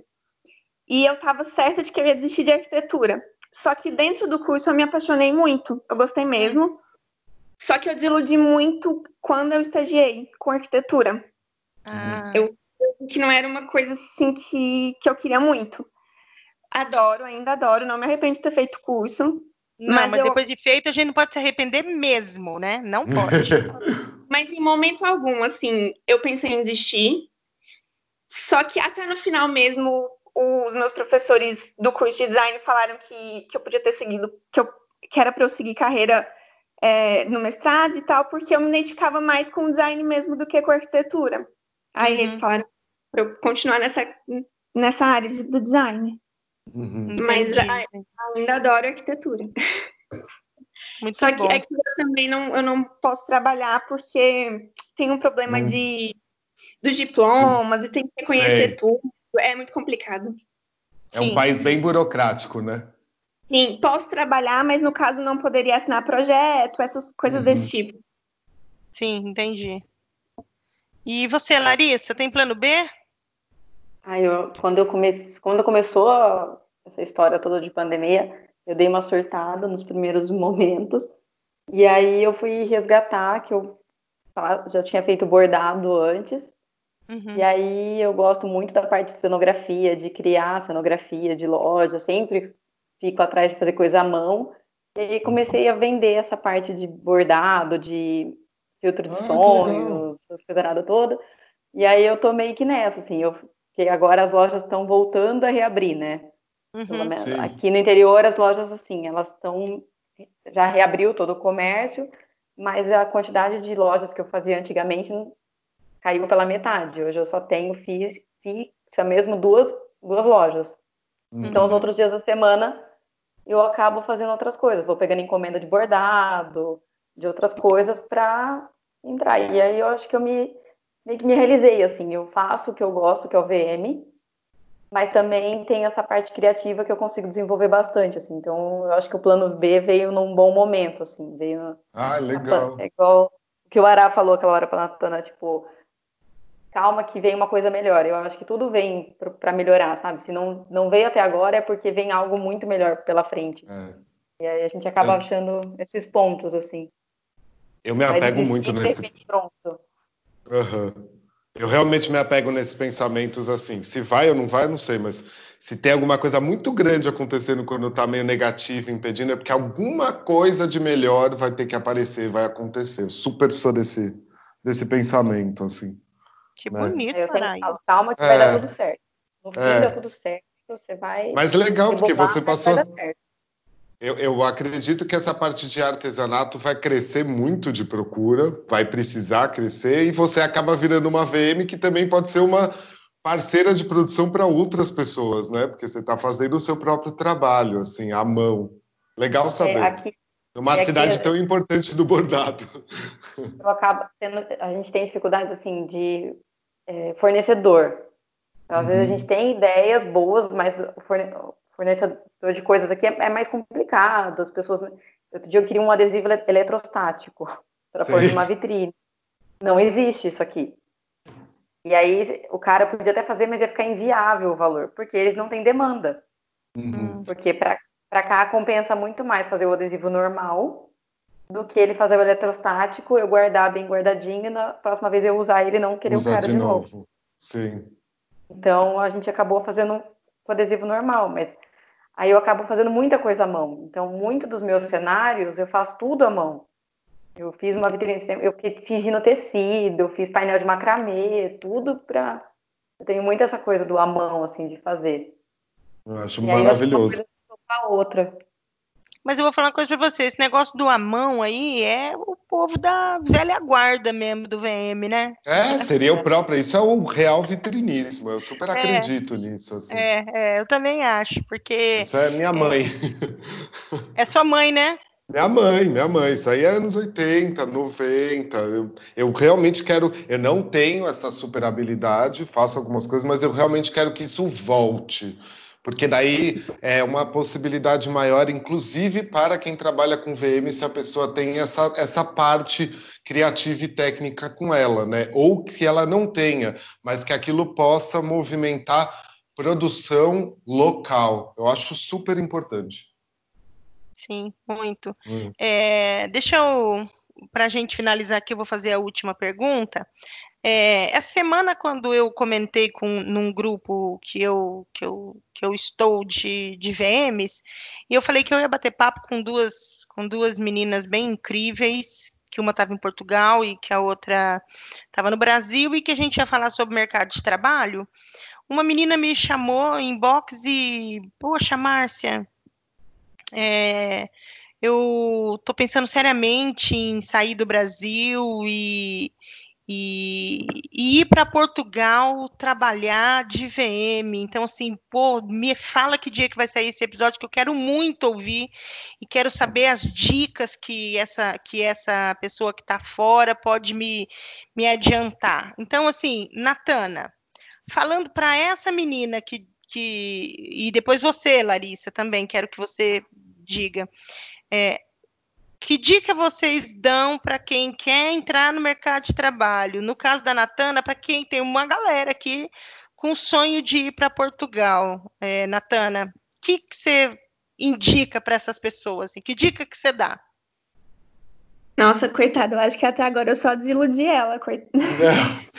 E eu estava certa de que eu ia desistir de arquitetura. Só que dentro do curso eu me apaixonei muito. Eu gostei mesmo. Só que eu desiludi muito quando eu estagiei com arquitetura. Ah. Eu que não era uma coisa assim que, que eu queria muito. Adoro, ainda adoro, não me arrependo de ter feito curso. Não, mas, mas eu... depois de feito a gente não pode se arrepender mesmo, né? Não pode. mas em momento algum, assim, eu pensei em desistir. Só que até no final mesmo, os meus professores do curso de design falaram que, que eu podia ter seguido, que, eu, que era para eu seguir carreira é, no mestrado e tal, porque eu me identificava mais com o design mesmo do que com a arquitetura. Aí uhum. eles falaram para eu continuar nessa, nessa área de, do design. Uhum. Mas a, ainda adoro arquitetura. Muito Só bom. que aqui eu também não, eu não posso trabalhar porque tem um problema hum. de dos diplomas e tem que reconhecer Sei. tudo. É muito complicado. É Sim. um país bem burocrático, né? Sim, posso trabalhar, mas no caso não poderia assinar projeto, essas coisas uhum. desse tipo. Sim, entendi. E você, Larissa, tem plano B? Ah, eu, quando, eu comece, quando começou a, essa história toda de pandemia, eu dei uma surtada nos primeiros momentos. E aí eu fui resgatar, que eu já tinha feito bordado antes. Uhum. E aí eu gosto muito da parte de cenografia, de criar cenografia de loja, sempre fico atrás de fazer coisa à mão. E aí comecei a vender essa parte de bordado, de filtro de ah, sonho, essa coisa toda. E aí eu tô meio que nessa, assim, eu, porque agora as lojas estão voltando a reabrir, né? Uhum. Aqui no interior as lojas, assim, elas estão, já reabriu todo o comércio, mas a quantidade de lojas que eu fazia antigamente caiu pela metade. Hoje eu só tenho fixa mesmo duas, duas lojas. Uhum. Então, os outros dias da semana eu acabo fazendo outras coisas. Vou pegando encomenda de bordado, de outras coisas para entrar. E aí eu acho que eu me meio que me realizei assim. Eu faço o que eu gosto, que é o VM, mas também tem essa parte criativa que eu consigo desenvolver bastante, assim. Então, eu acho que o plano B veio num bom momento, assim. Veio. Ah, legal. É igual o que o Ará falou aquela hora para Natana, tipo, calma que vem uma coisa melhor. Eu acho que tudo vem para melhorar, sabe? Se não, não veio até agora é porque vem algo muito melhor pela frente. É. E aí a gente acaba achando esses pontos, assim. Eu me apego muito nesse. Pronto. Uhum. Eu realmente me apego nesses pensamentos assim. Se vai ou não vai, eu não sei, mas se tem alguma coisa muito grande acontecendo quando tá meio negativo, impedindo, é porque alguma coisa de melhor vai ter que aparecer, vai acontecer. Eu super sou desse, desse pensamento, assim. Que né? bonito, Eu sempre falo, calma que é, vai dar tudo certo. No fim é. dá tudo certo, você vai. Mas legal, porque você passou. Eu, eu, acredito que essa parte de artesanato vai crescer muito de procura, vai precisar crescer, e você acaba virando uma VM que também pode ser uma parceira de produção para outras pessoas, né? Porque você está fazendo o seu próprio trabalho, assim, à mão. Legal é, saber. É, aqui, numa cidade aqui, tão importante do bordado. Eu acabo tendo, a gente tem dificuldades assim de é, fornecedor. Então, às uhum. vezes a uhum. gente tem ideias boas, mas o fornecedor de coisas aqui é, é mais complicado. As pessoas. Outro dia eu queria um adesivo eletrostático para pôr numa vitrine. Não existe isso aqui. E aí o cara podia até fazer, mas ia ficar inviável o valor, porque eles não têm demanda. Uhum. Porque para cá compensa muito mais fazer o adesivo normal do que ele fazer o eletrostático, eu guardar bem guardadinho e na próxima vez eu usar ele e não querer usar o cara de, de novo. novo. Sim. Então a gente acabou fazendo com adesivo normal, mas aí eu acabo fazendo muita coisa à mão. Então, muito dos meus cenários eu faço tudo à mão. Eu fiz uma vitrine, eu fingindo tecido, eu fiz painel de macramê, tudo para Eu tenho muito essa coisa do a mão, assim, de fazer. Eu acho e maravilhoso. Uma outra. Mas eu vou falar uma coisa para você, esse negócio do amão aí é o povo da velha guarda mesmo do VM, né? É, seria o próprio, isso é o real vitrinismo, eu super é, acredito nisso. Assim. É, é, eu também acho, porque... Isso é minha mãe. É, é sua mãe, né? Minha mãe, minha mãe, isso aí é anos 80, 90. Eu, eu realmente quero, eu não tenho essa super habilidade, faço algumas coisas, mas eu realmente quero que isso volte porque daí é uma possibilidade maior, inclusive para quem trabalha com VM, se a pessoa tem essa, essa parte criativa e técnica com ela, né? Ou que ela não tenha, mas que aquilo possa movimentar produção local. Eu acho super importante. Sim, muito. Hum. É, deixa eu, para a gente finalizar aqui, eu vou fazer a última pergunta. É, essa semana, quando eu comentei com num grupo que eu, que eu, que eu estou de, de VMs, e eu falei que eu ia bater papo com duas, com duas meninas bem incríveis, que uma estava em Portugal e que a outra estava no Brasil, e que a gente ia falar sobre mercado de trabalho. Uma menina me chamou em box e, poxa, Márcia, é, eu estou pensando seriamente em sair do Brasil e, e, e ir para Portugal trabalhar de VM. Então, assim, pô, me fala que dia que vai sair esse episódio, que eu quero muito ouvir e quero saber as dicas que essa, que essa pessoa que está fora pode me, me adiantar. Então, assim, Natana, falando para essa menina que, que. E depois você, Larissa, também quero que você diga. É, que dica vocês dão para quem quer entrar no mercado de trabalho? No caso da Natana, para quem tem uma galera aqui com sonho de ir para Portugal. É, Natana, o que, você indica para essas pessoas? Assim? Que dica que você dá? Nossa, coitada, eu acho que até agora eu só desiludi ela, coitada.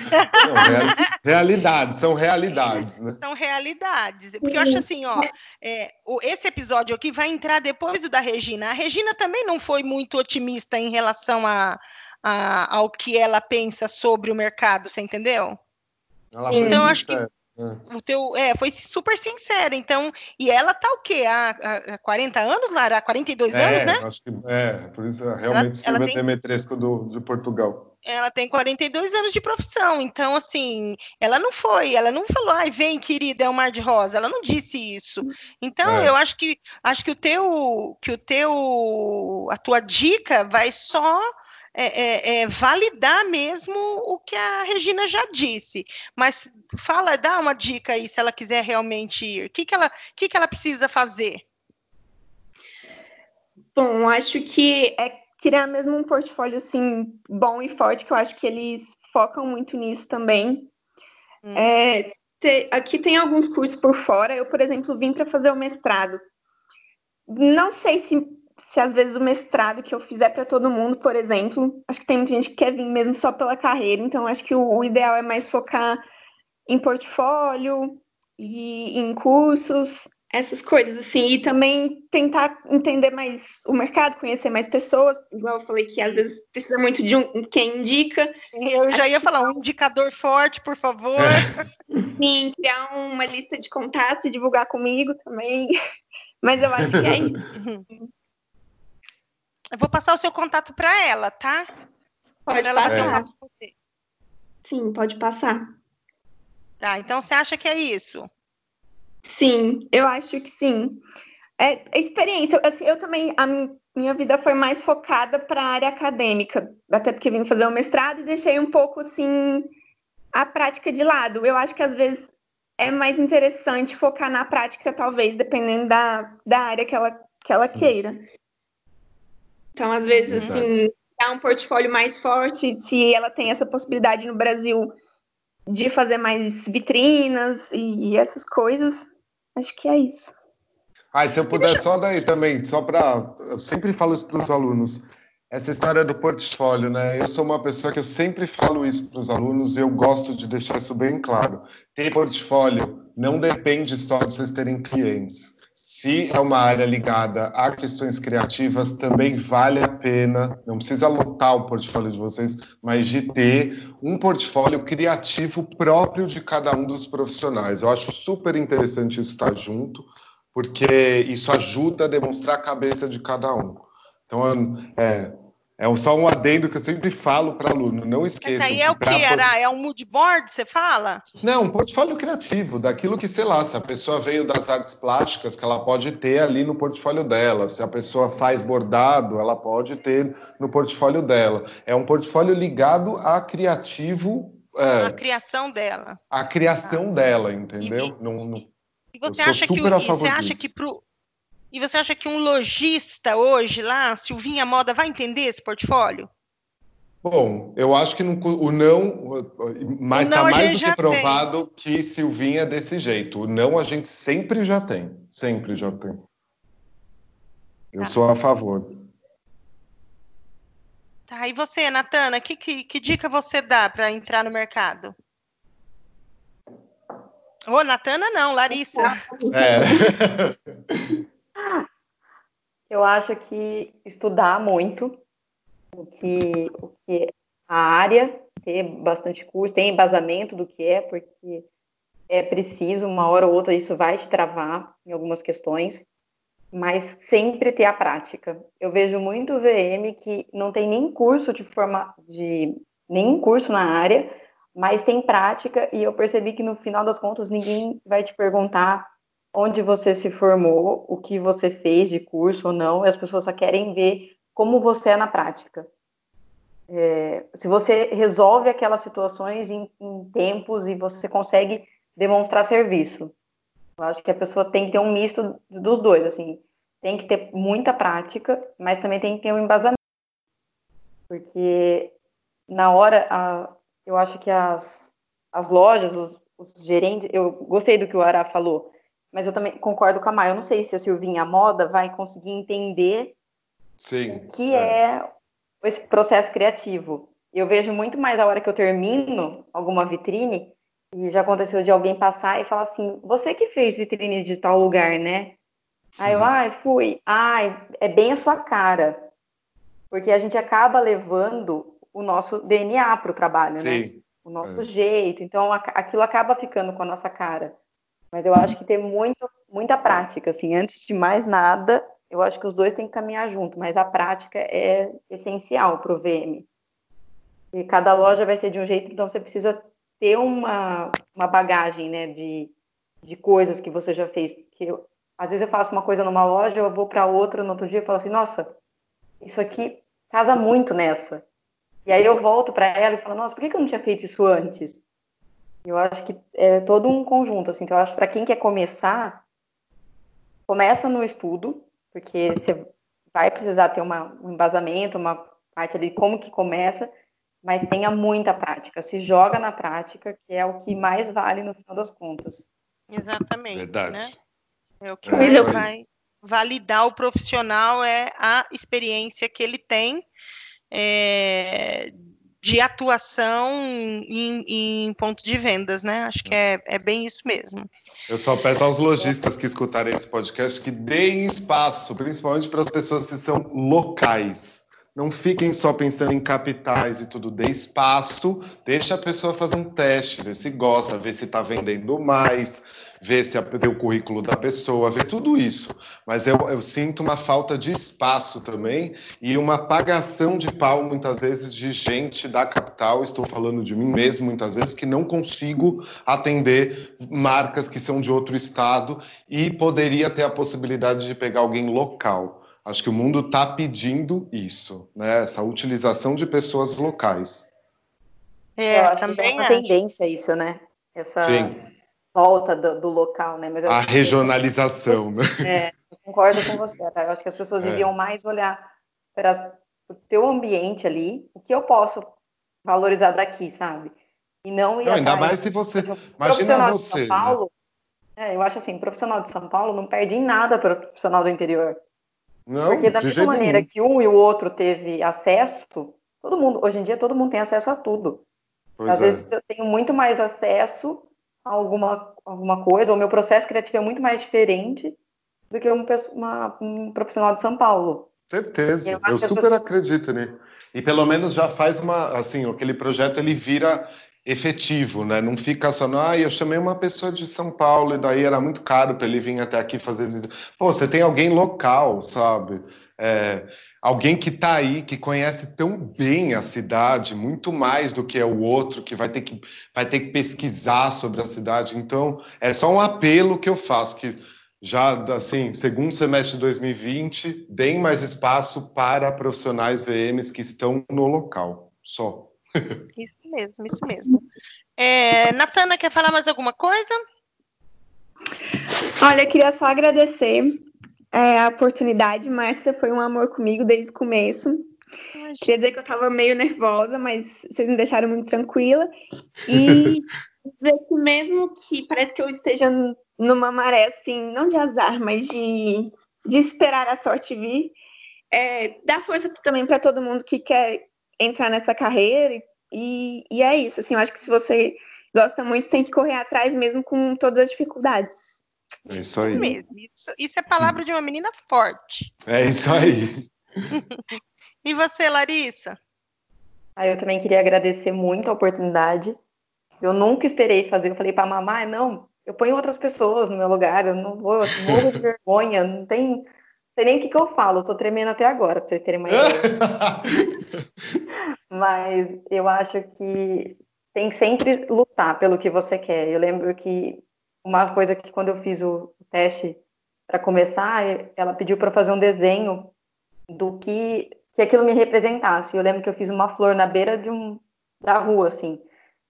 É, realidades, são realidades, né? São realidades. Porque eu acho assim, ó, é, esse episódio aqui vai entrar depois do da Regina. A Regina também não foi muito otimista em relação a, a ao que ela pensa sobre o mercado, você entendeu? Ela então, acho que o teu, é, foi super sincera, então, e ela tá o quê? Há, há 40 anos, Lara? Há 42 é, anos, né? Acho que, é, por isso realmente ela, Silvia tem... Demetresco do, de Portugal. Ela tem 42 anos de profissão, então, assim, ela não foi, ela não falou, ai, vem, querida, é um mar de rosa, ela não disse isso. Então, é. eu acho que, acho que o teu, que o teu, a tua dica vai só é, é, é, validar mesmo o que a Regina já disse. Mas fala, dá uma dica aí se ela quiser realmente ir. O que, que, ela, que, que ela precisa fazer? Bom, acho que é criar mesmo um portfólio assim bom e forte, que eu acho que eles focam muito nisso também. Hum. É, ter, aqui tem alguns cursos por fora. Eu, por exemplo, vim para fazer o mestrado. Não sei se se às vezes o mestrado que eu fizer para todo mundo, por exemplo, acho que tem muita gente que quer vir mesmo só pela carreira, então acho que o, o ideal é mais focar em portfólio e em cursos, essas coisas assim, e também tentar entender mais o mercado, conhecer mais pessoas, igual eu falei que às vezes precisa muito de um quem indica. Eu já ia falar um indicador forte, por favor. Sim, criar uma lista de contatos e divulgar comigo também. Mas eu acho que é isso. Eu vou passar o seu contato para ela, tá? Pode ela passar. É. Sim, pode passar. Tá, então você acha que é isso? Sim, eu acho que sim. É, experiência, assim, eu também, a minha vida foi mais focada para a área acadêmica, até porque vim fazer o mestrado e deixei um pouco, assim, a prática de lado. Eu acho que às vezes é mais interessante focar na prática, talvez, dependendo da, da área que ela, que ela queira. Então, às vezes, assim, dá um portfólio mais forte, se ela tem essa possibilidade no Brasil de fazer mais vitrinas e essas coisas, acho que é isso. Ah, se eu puder só daí também, só para. Eu sempre falo isso para os alunos. Essa história do portfólio, né? Eu sou uma pessoa que eu sempre falo isso para os alunos e eu gosto de deixar isso bem claro. Ter portfólio não depende só de vocês terem clientes se é uma área ligada a questões criativas, também vale a pena, não precisa lotar o portfólio de vocês, mas de ter um portfólio criativo próprio de cada um dos profissionais. Eu acho super interessante isso estar junto, porque isso ajuda a demonstrar a cabeça de cada um. Então, é, é só um adendo que eu sempre falo para aluno, não esqueça. Mas aí é o que, era? É um mood board, você fala? Não, um portfólio criativo, daquilo que, sei lá, se a pessoa veio das artes plásticas, que ela pode ter ali no portfólio dela. Se a pessoa faz bordado, ela pode ter no portfólio dela. É um portfólio ligado a criativo. É, a criação dela. A criação ah. dela, entendeu? E, não, não, e você acha que, você acha que pro, e você acha que um lojista hoje lá, Silvinha Moda, vai entender esse portfólio? Bom, eu acho que no, o não, mas está mais do que provado tem. que Silvinha é desse jeito. O não a gente sempre já tem, sempre já tem. Eu tá. sou a favor. Tá, e você, Natana, que, que, que dica você dá para entrar no mercado? Ô, Natana não, Larissa. É. Eu acho que estudar muito o que, o que a área, ter bastante curso, ter embasamento do que é, porque é preciso, uma hora ou outra isso vai te travar em algumas questões, mas sempre ter a prática. Eu vejo muito VM que não tem nem curso de forma de nenhum curso na área, mas tem prática e eu percebi que no final das contas ninguém vai te perguntar onde você se formou, o que você fez de curso ou não, e as pessoas só querem ver como você é na prática. É, se você resolve aquelas situações em, em, tempos e você consegue demonstrar serviço. Eu acho que a pessoa tem que ter um misto dos dois, assim, tem que ter muita prática, mas também tem que ter um embasamento. Porque na hora, a, eu acho que as, as lojas, os, os gerentes, eu gostei do que o Ará falou, mas eu também concordo com a Maia. Eu não sei se a Silvinha Moda vai conseguir entender Sim, o que é. é esse processo criativo. Eu vejo muito mais a hora que eu termino alguma vitrine, e já aconteceu de alguém passar e falar assim: você que fez vitrine de tal lugar, né? Aí eu, ai, fui. Ai, é bem a sua cara. Porque a gente acaba levando o nosso DNA para o trabalho, né? Sim. né? O nosso é. jeito. Então aquilo acaba ficando com a nossa cara. Mas eu acho que tem muito, muita prática, assim, antes de mais nada, eu acho que os dois têm que caminhar junto, mas a prática é essencial para o VM. E cada loja vai ser de um jeito, então você precisa ter uma, uma bagagem, né, de, de coisas que você já fez, porque eu, às vezes eu faço uma coisa numa loja, eu vou para outra no outro dia e falo assim, nossa, isso aqui casa muito nessa. E aí eu volto para ela e falo, nossa, por que eu não tinha feito isso antes? Eu acho que é todo um conjunto, assim. Então, eu acho que para quem quer começar, começa no estudo, porque você vai precisar ter uma, um embasamento, uma parte ali como que começa, mas tenha muita prática. Se joga na prática, que é o que mais vale no final das contas. Exatamente. Verdade. Né? É o que é. mais vai validar o profissional é a experiência que ele tem é, de atuação em, em, ponto de vendas, né? Acho que é, é bem isso mesmo. Eu só peço aos lojistas que escutarem esse podcast que deem espaço, principalmente para as pessoas que são locais. Não fiquem só pensando em capitais e tudo, dê espaço, deixa a pessoa fazer um teste, ver se gosta, ver se está vendendo mais, ver se ver o currículo da pessoa, ver tudo isso. Mas eu, eu, sinto uma falta de espaço também e uma apagação de pau, muitas vezes, de gente da capital, estou falando de mim mesmo, muitas vezes, que não consigo atender marcas que são de outro estado e poderia ter a possibilidade de pegar alguém local. Acho que o mundo está pedindo isso, né? essa utilização de pessoas locais. É, eu acho também que é uma tendência isso, né? Essa... Sim volta do, do local, né? Mas a regionalização, né? É, concordo com você, tá? Eu acho que as pessoas é. deviam mais olhar para o teu ambiente ali, o que eu posso valorizar daqui, sabe? E não ir não, ainda mais se você. Imagina você. De São né? Paulo, né? é, eu acho assim, profissional de São Paulo não perde em nada para o profissional do interior. Não, Porque da mesma maneira nenhum. que um e o outro teve acesso, todo mundo, hoje em dia todo mundo tem acesso a tudo. Pois Às é. vezes eu tenho muito mais acesso alguma, alguma coisa, o meu processo criativo é muito mais diferente do que um, uma, um profissional de São Paulo. Certeza, eu, eu super pessoas... acredito nisso. E pelo menos já faz uma, assim, aquele projeto ele vira efetivo, né? Não fica só, ah, eu chamei uma pessoa de São Paulo e daí era muito caro para ele vir até aqui fazer visita. Pô, você tem alguém local, sabe? É, alguém que está aí, que conhece tão bem a cidade, muito mais do que é o outro, que vai ter que, vai ter que pesquisar sobre a cidade. Então, é só um apelo que eu faço, que já, assim, segundo semestre de 2020, deem mais espaço para profissionais VMs que estão no local, só. Isso mesmo, isso mesmo. É, Natana, quer falar mais alguma coisa? Olha, queria só agradecer é, a oportunidade. Márcia foi um amor comigo desde o começo. Queria dizer que eu estava meio nervosa, mas vocês me deixaram muito tranquila. E dizer que mesmo que parece que eu esteja numa maré, assim, não de azar, mas de, de esperar a sorte vir, é, dá força também para todo mundo que quer entrar nessa carreira e, e é isso, assim, eu acho que se você gosta muito, tem que correr atrás mesmo com todas as dificuldades. É isso aí. Isso, isso é palavra de uma menina forte. É isso aí. e você, Larissa? Ah, eu também queria agradecer muito a oportunidade. Eu nunca esperei fazer. Eu falei para a mamãe, não, eu ponho outras pessoas no meu lugar, eu não vou, eu morro de vergonha, não tem, sei nem o que, que eu falo, eu tô tremendo até agora, para vocês terem uma ideia. Mas eu acho que tem que sempre lutar pelo que você quer. Eu lembro que uma coisa que quando eu fiz o teste para começar, ela pediu para fazer um desenho do que que aquilo me representasse. Eu lembro que eu fiz uma flor na beira de um da rua assim.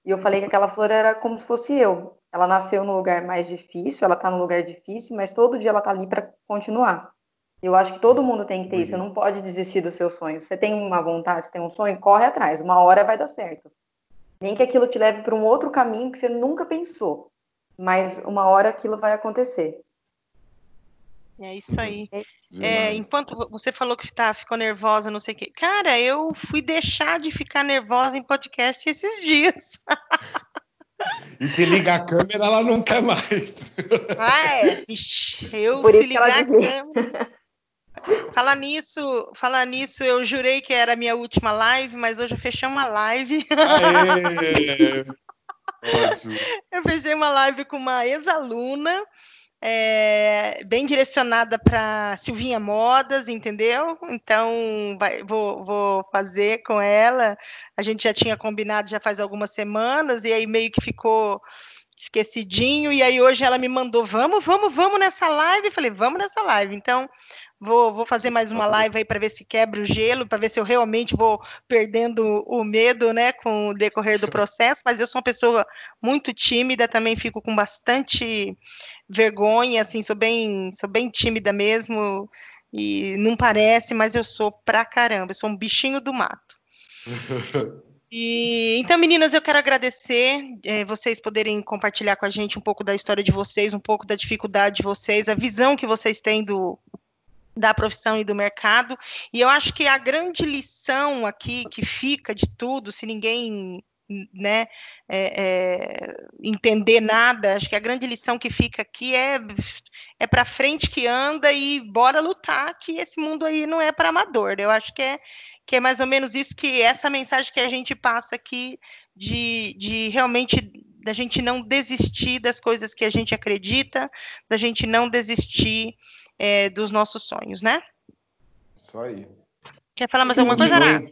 E eu falei que aquela flor era como se fosse eu. Ela nasceu no lugar mais difícil, ela está no lugar difícil, mas todo dia ela está ali para continuar. Eu acho que todo mundo tem que ter isso. Você não pode desistir dos seus sonhos. Você tem uma vontade, você tem um sonho, corre atrás. Uma hora vai dar certo. Nem que aquilo te leve para um outro caminho que você nunca pensou. Mas uma hora aquilo vai acontecer. É isso aí. É, enquanto você falou que tá, ficou nervosa, não sei o quê. Cara, eu fui deixar de ficar nervosa em podcast esses dias. E se liga a câmera, ela não quer mais. Ah, é. Ixi, eu Por se ligar a câmera. Falar nisso, falar nisso, eu jurei que era a minha última live, mas hoje eu fechei uma live. Aê! eu fechei uma live com uma ex-aluna, é, bem direcionada para Silvinha Modas, entendeu? Então, vai, vou, vou fazer com ela. A gente já tinha combinado já faz algumas semanas, e aí meio que ficou esquecidinho, e aí hoje ela me mandou, vamos, vamos, vamos nessa live. Eu falei, vamos nessa live. Então, Vou, vou fazer mais uma live aí para ver se quebra o gelo, para ver se eu realmente vou perdendo o medo, né, com o decorrer do processo. Mas eu sou uma pessoa muito tímida, também fico com bastante vergonha, assim, sou bem, sou bem tímida mesmo. E não parece, mas eu sou pra caramba, eu sou um bichinho do mato. E, então, meninas, eu quero agradecer é, vocês poderem compartilhar com a gente um pouco da história de vocês, um pouco da dificuldade de vocês, a visão que vocês têm do, da profissão e do mercado. E eu acho que a grande lição aqui que fica de tudo, se ninguém né, é, é, entender nada, acho que a grande lição que fica aqui é é para frente que anda e bora lutar, que esse mundo aí não é para amador. Eu acho que é que é mais ou menos isso que essa mensagem que a gente passa aqui de, de realmente da gente não desistir das coisas que a gente acredita, da gente não desistir é, dos nossos sonhos, né? Isso aí. Quer falar mais alguma coisa, Ará?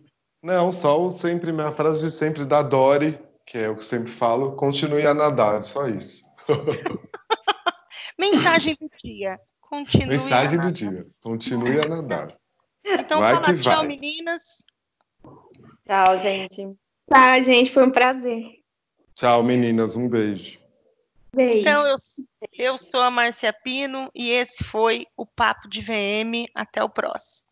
Não, só sempre, minha frase de sempre da Dori, que é o que sempre falo, continue a nadar, só isso. Mensagem do dia. Continue Mensagem do dia. Continue a nadar. Então vai fala tchau, vai. meninas. Tchau, gente. Tchau, gente. Foi um prazer. Tchau, meninas. Um beijo. Beijo. Então, eu, eu sou a Márcia Pino e esse foi o Papo de VM. Até o próximo.